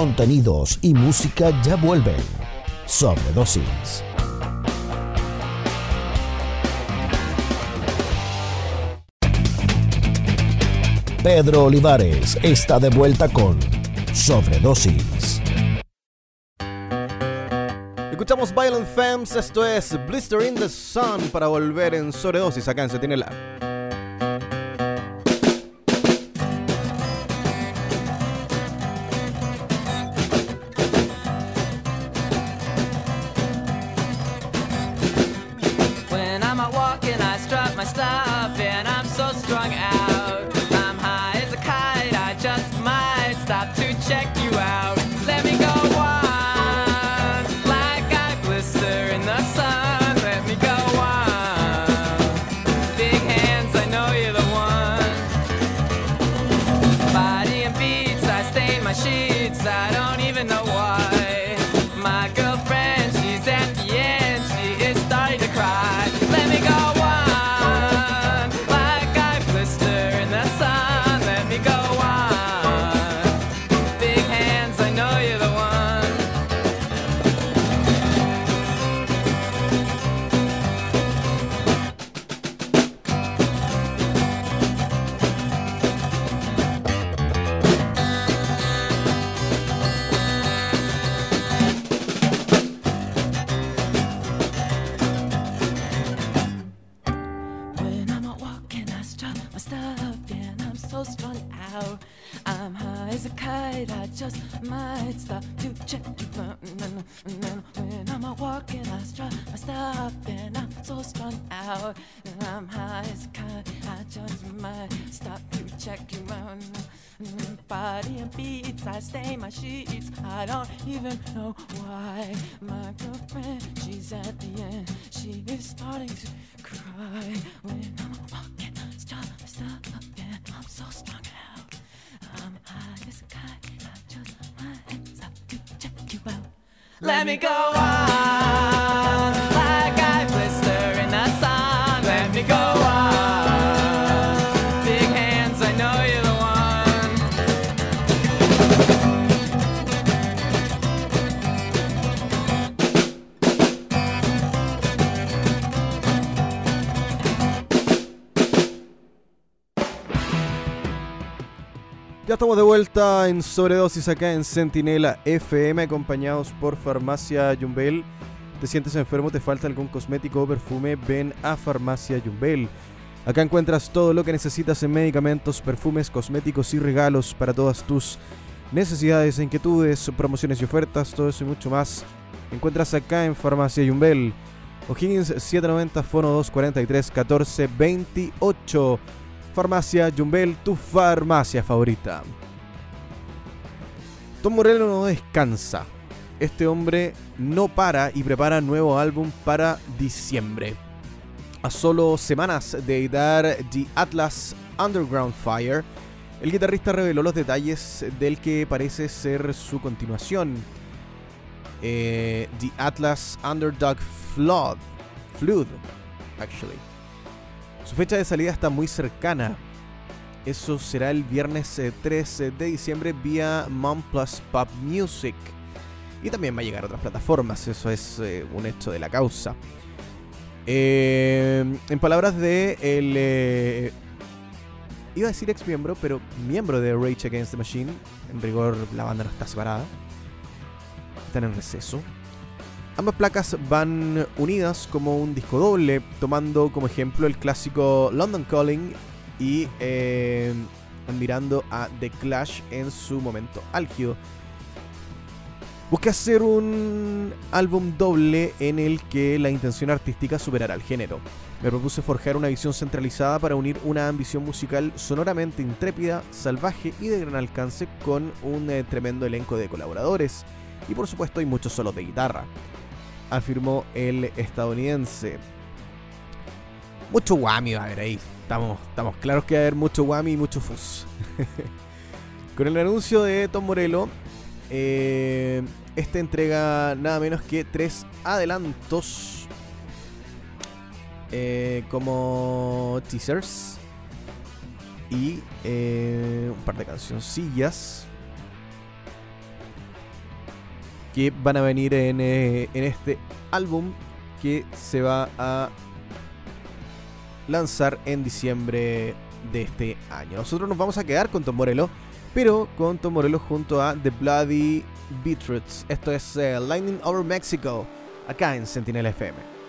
Speaker 1: contenidos y música ya vuelven. Sobredosis. Pedro Olivares está de vuelta con Sobredosis.
Speaker 2: Escuchamos Violent Femmes, esto es Blister in the Sun para volver en Sobredosis acá en Sentinela.
Speaker 4: Let me go
Speaker 6: on
Speaker 2: estamos de vuelta en Sobredosis acá en Centinela FM, acompañados por Farmacia Jumbel. ¿Te sientes enfermo? ¿Te falta algún cosmético o perfume? Ven a Farmacia Jumbel. Acá encuentras todo lo que necesitas en medicamentos, perfumes, cosméticos y regalos para todas tus necesidades, inquietudes, promociones y ofertas, todo eso y mucho más. Encuentras acá en Farmacia Jumbel. O'Higgins 790 Fono 243 14 28. Farmacia Jumbel, tu farmacia favorita. Tom Morello no descansa. Este hombre no para y prepara nuevo álbum para diciembre. A solo semanas de editar The Atlas Underground Fire, el guitarrista reveló los detalles del que parece ser su continuación. Eh, The Atlas Underdog Flood. Flood, actually. Su fecha de salida está muy cercana. Eso será el viernes eh, 13 de diciembre vía Mom Plus Pop Music. Y también va a llegar a otras plataformas, eso es eh, un hecho de la causa. Eh, en palabras de el... eh, iba a decir ex miembro, pero miembro de Rage Against the Machine. En rigor la banda no está separada. Están en receso. Ambas placas van unidas como un disco doble, tomando como ejemplo el clásico London Calling y eh, admirando a The Clash en su momento álgido. Busqué hacer un álbum doble en el que la intención artística superara al género. Me propuse forjar una visión centralizada para unir una ambición musical sonoramente intrépida, salvaje y de gran alcance con un eh, tremendo elenco de colaboradores. Y por supuesto hay muchos solos de guitarra afirmó el estadounidense. Mucho whammy va a haber ahí. Estamos, estamos claros que va a haber mucho whammy y mucho fuzz. Con el anuncio de Tom Morello, eh, este entrega nada menos que tres adelantos eh, como teasers y eh, un par de cancioncillas que van a venir en, eh, en este álbum que se va a lanzar en diciembre de este año. Nosotros nos vamos a quedar con Tom Morello, pero con Tom Morello junto a The Bloody Beetroots. Esto es eh, Lightning Over Mexico, acá en Sentinel FM.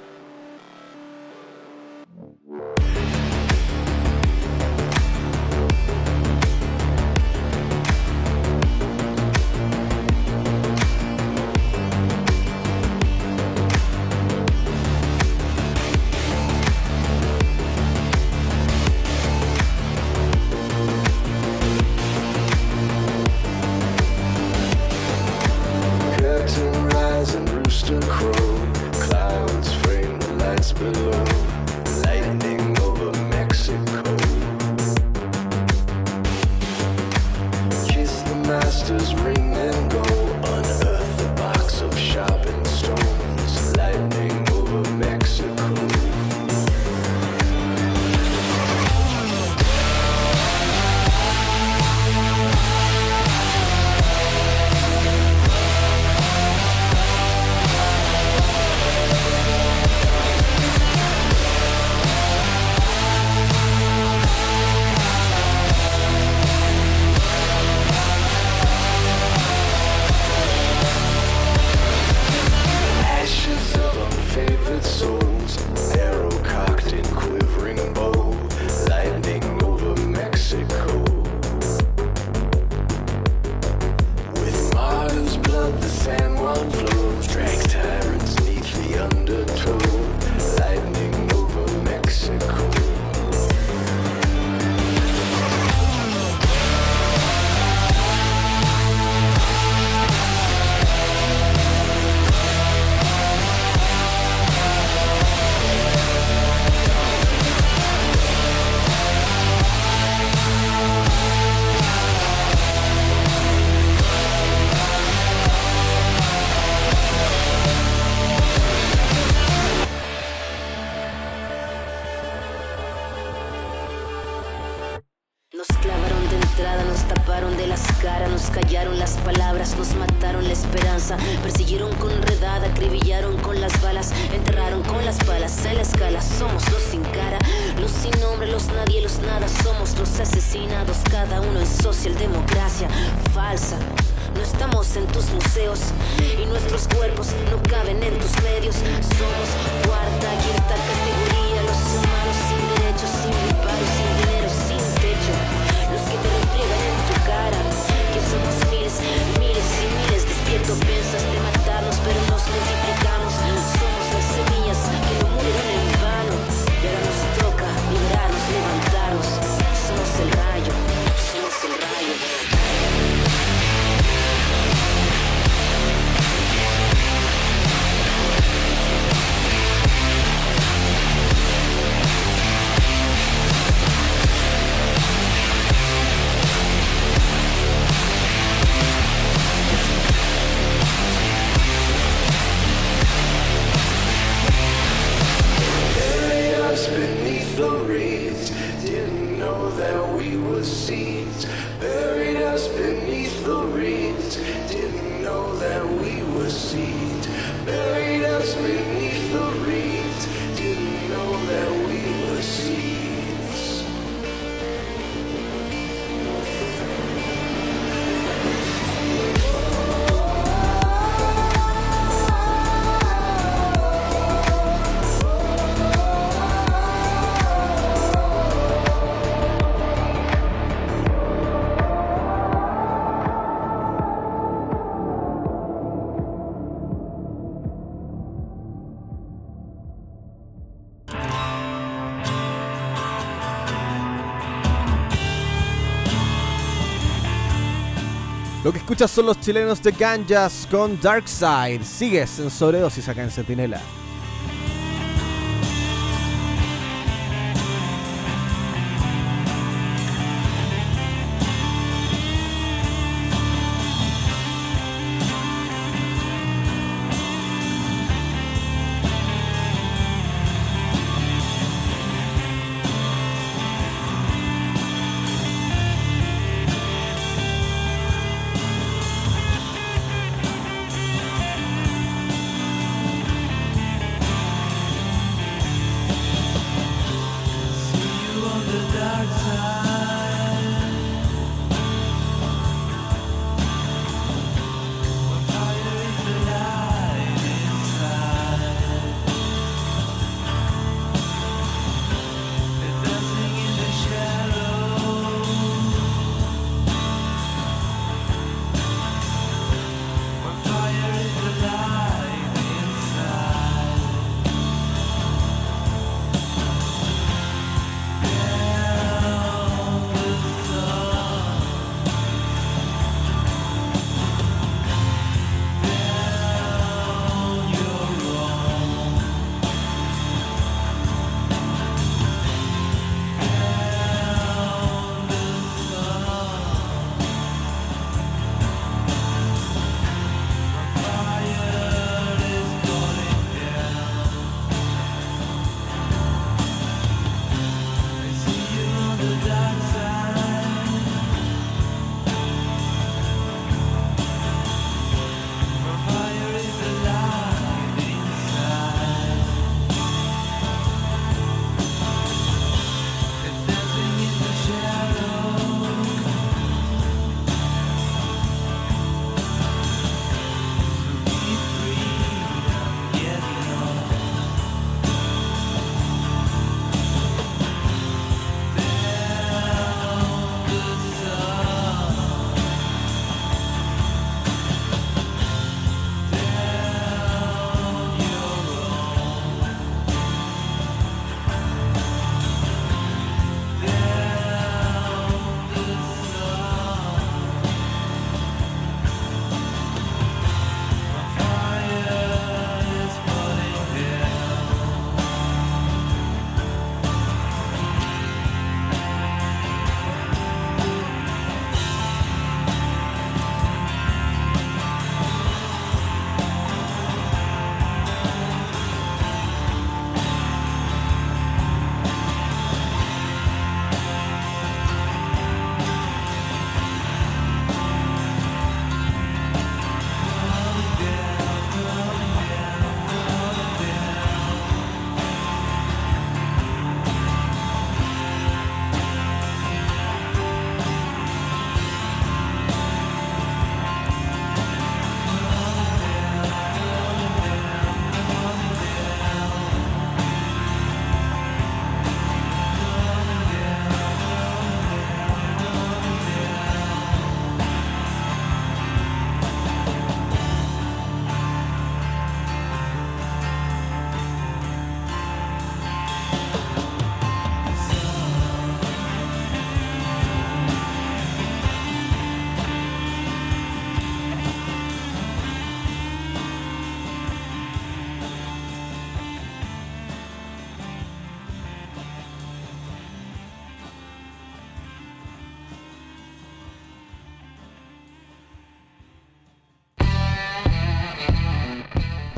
Speaker 7: En tus museos y nuestros cuerpos no caben en tus medios. Somos cuarta, quinta categoría, los humanos sin derechos, sin reparo, sin dinero, sin techo. Los que te refriegan en tu cara, que somos miles, miles y miles. Despierto, piensas
Speaker 2: escuchas son los chilenos de Ganjas con Darkside. Sigues en sobredosis acá en.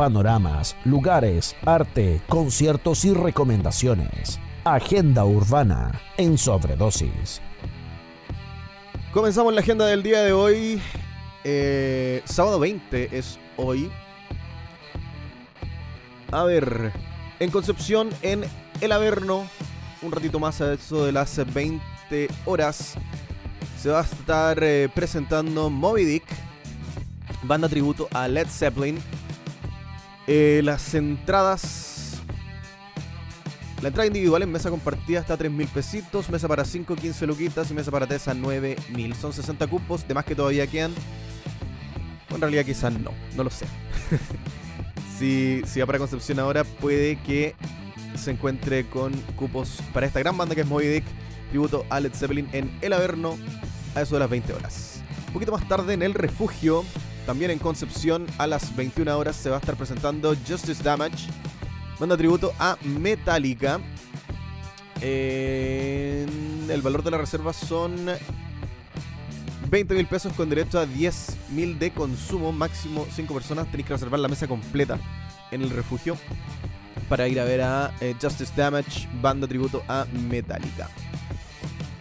Speaker 1: Panoramas, lugares, arte, conciertos y recomendaciones. Agenda Urbana en Sobredosis.
Speaker 2: Comenzamos la agenda del día de hoy. Eh, sábado 20 es hoy. A ver, en Concepción, en El Averno, un ratito más a eso de las 20 horas, se va a estar eh, presentando Moby Dick, banda tributo a Led Zeppelin. Eh, las entradas la entrada individual en mesa compartida está a 3 mil pesitos, mesa para 5, 15 luquitas y mesa para 3 a 9 mil. Son 60 cupos, de más que todavía quedan. En realidad quizás no, no lo sé. si, si va para Concepción ahora, puede que se encuentre con cupos para esta gran banda que es Moby tributo a Led Zeppelin en El Averno a eso de las 20 horas. Un poquito más tarde en El Refugio, también en Concepción a las 21 horas se va a estar presentando Justice Damage Banda tributo a Metallica. El valor de la reserva son 20 mil pesos con derecho a 10 mil de consumo. Máximo 5 personas. Tenéis que reservar la mesa completa en el refugio para ir a ver a eh, Justice Damage, banda tributo a Metallica.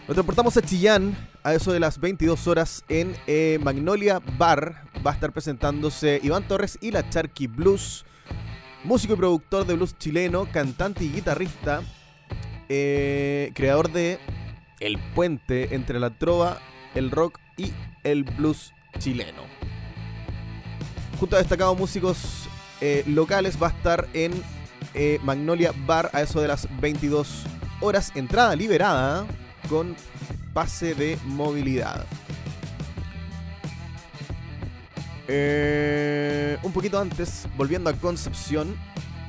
Speaker 2: Nos transportamos a Chillán a eso de las 22 horas en eh, Magnolia Bar. Va a estar presentándose Iván Torres y la Charky Blues músico y productor de blues chileno, cantante y guitarrista, eh, creador de El puente entre la trova, el rock y el blues chileno. Junto a destacados músicos eh, locales va a estar en eh, Magnolia Bar a eso de las 22 horas, entrada liberada con pase de movilidad. Eh, un poquito antes, volviendo a Concepción,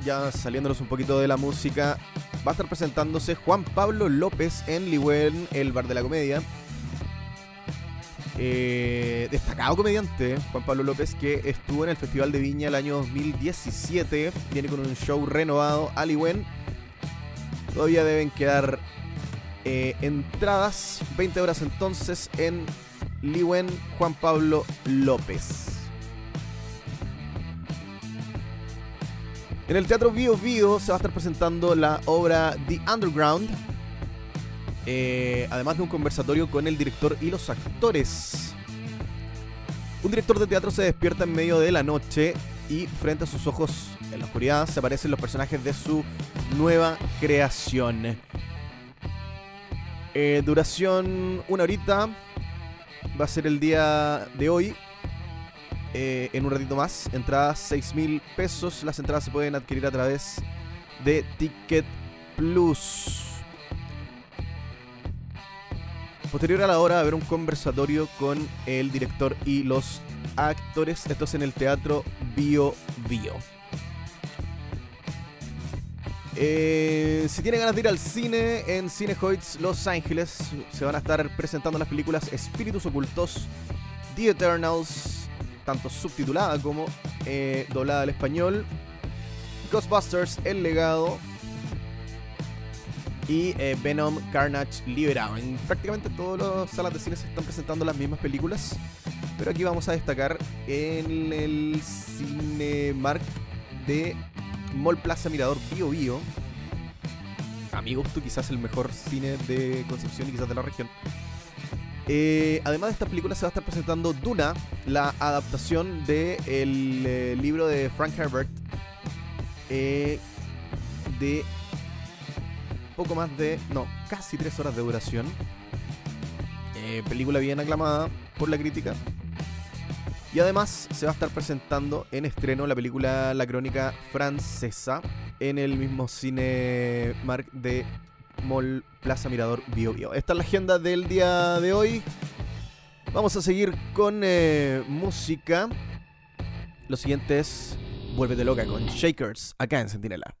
Speaker 2: ya saliéndonos un poquito de la música, va a estar presentándose Juan Pablo López en Ligüen, el bar de la comedia. Eh, destacado comediante, Juan Pablo López, que estuvo en el Festival de Viña el año 2017. Viene con un show renovado a Ligüen. Todavía deben quedar eh, entradas, 20 horas entonces en Ligüen, Juan Pablo López. En el Teatro Bio Bio se va a estar presentando la obra The Underground. eh, además de un conversatorio con el director y los actores. Un director de teatro se despierta en medio de la noche y frente a sus ojos en la oscuridad se aparecen los personajes de su nueva creación. Eh, duración una horita. Va a ser el día de hoy. Eh, en un ratito más. Entradas 6 mil pesos. Las entradas se pueden adquirir a través de Ticket Plus. Posterior a la hora, haber un conversatorio con el director y los actores. Esto es en el Teatro Bio Bio. Eh, si tienen ganas de ir al cine en Cinehoids Los Ángeles, se van a estar presentando las películas Espíritus Ocultos, The Eternals, tanto subtitulada como eh, doblada al español, Ghostbusters El Legado y eh, Venom Carnage Liberado. En prácticamente todas las salas de cine se están presentando las mismas películas, pero aquí vamos a destacar en el Cinemark de Mall Plaza Mirador Bio Bio. A gusto, quizás el mejor cine de Concepción y quizás de la región. Eh, además de esta película, se va a estar presentando Duna, la adaptación del eh, libro de Frank Herbert. eh, de poco más de. No, casi tres horas de duración. Película bien aclamada por la crítica. Y además se va a estar presentando en estreno la película La Crónica Francesa en el mismo cine Mark de Mall Plaza Mirador Bio Bio. Esta es la agenda del día de hoy. Vamos a seguir con eh, música. Lo siguiente es Vuélvete loca con Shakers acá en Sentinela.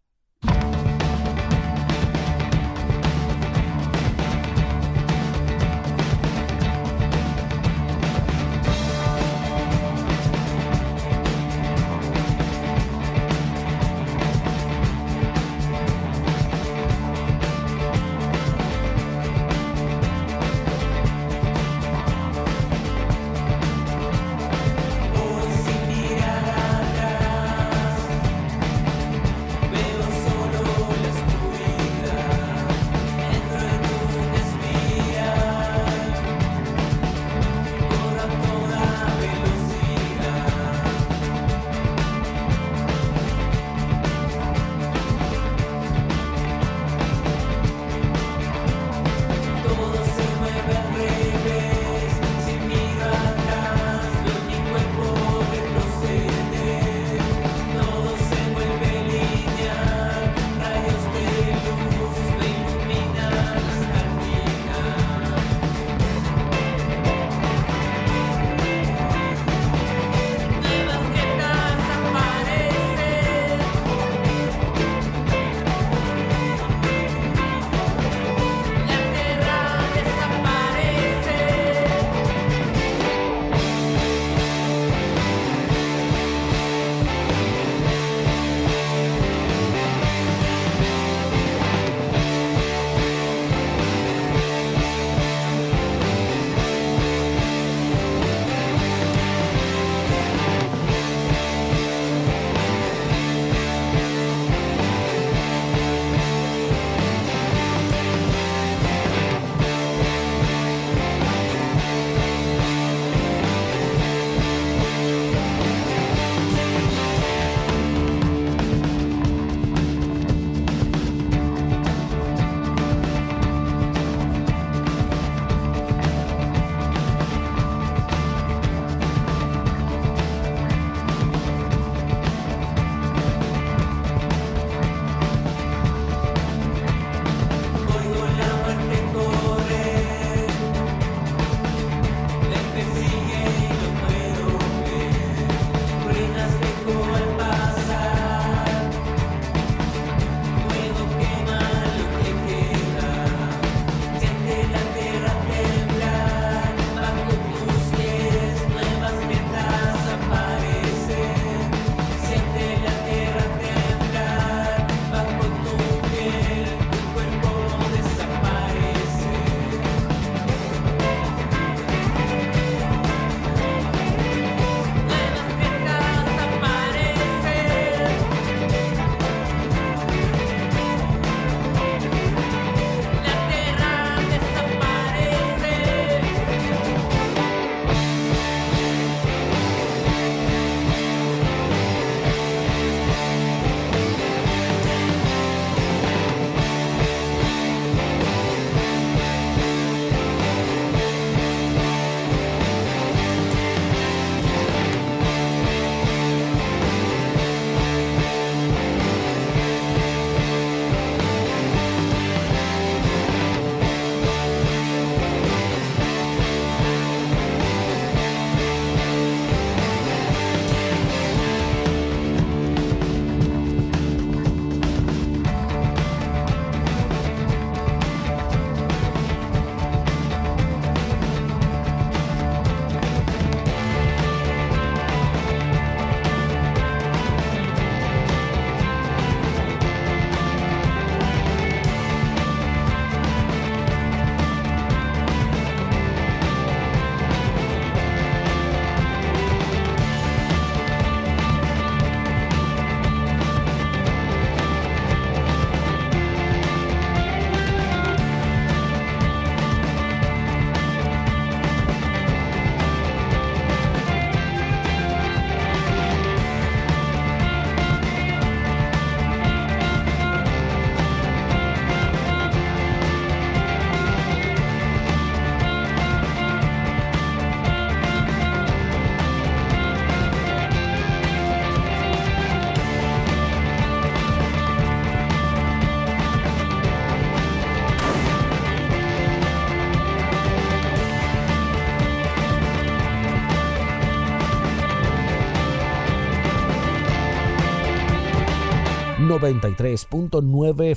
Speaker 1: 93.9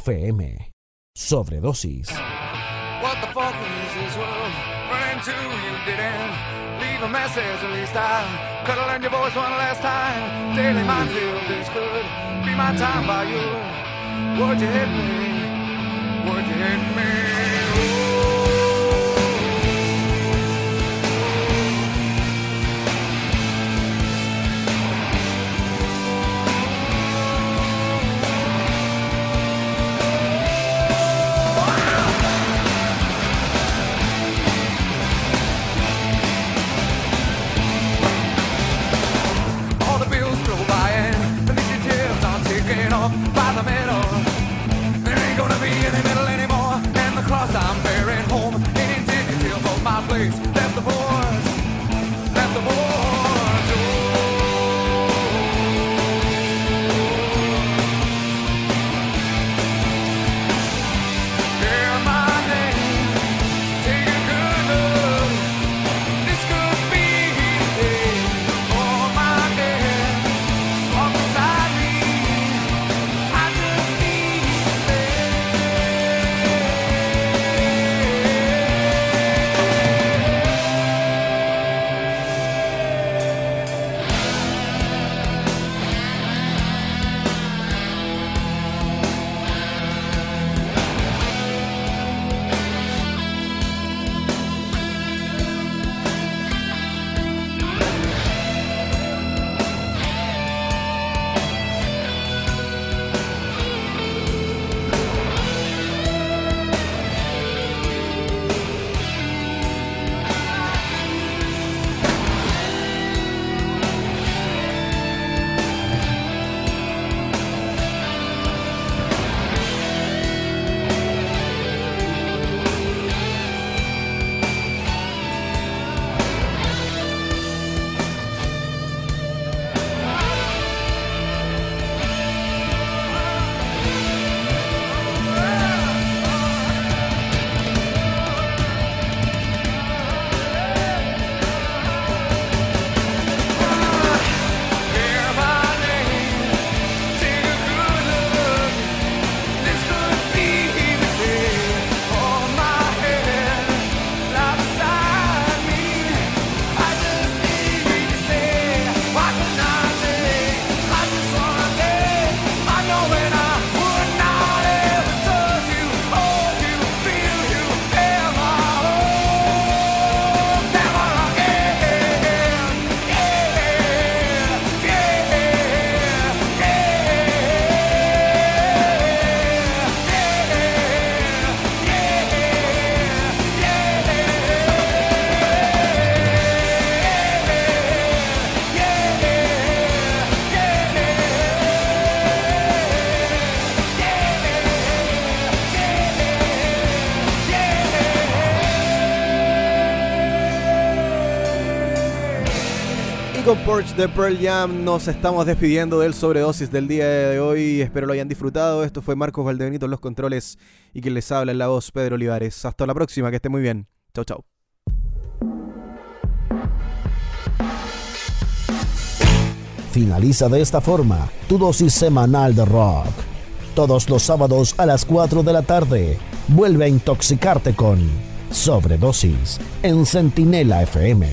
Speaker 1: FM. Sobredosis.
Speaker 4: What the fuck is this world leave a message your voice one last time daily could be my time by you
Speaker 2: Porch de Pearl Jam nos estamos despidiendo del sobredosis del día de hoy. Espero lo hayan disfrutado. Esto fue Marcos Valdebenito en los controles y quien les habla en la voz Pedro Olivares. Hasta la próxima, que esté muy bien. Chau, chau.
Speaker 1: Finaliza de esta forma tu dosis semanal de rock. Todos los sábados a las 4 de la tarde, vuelve a intoxicarte con Sobredosis en Centinela FM.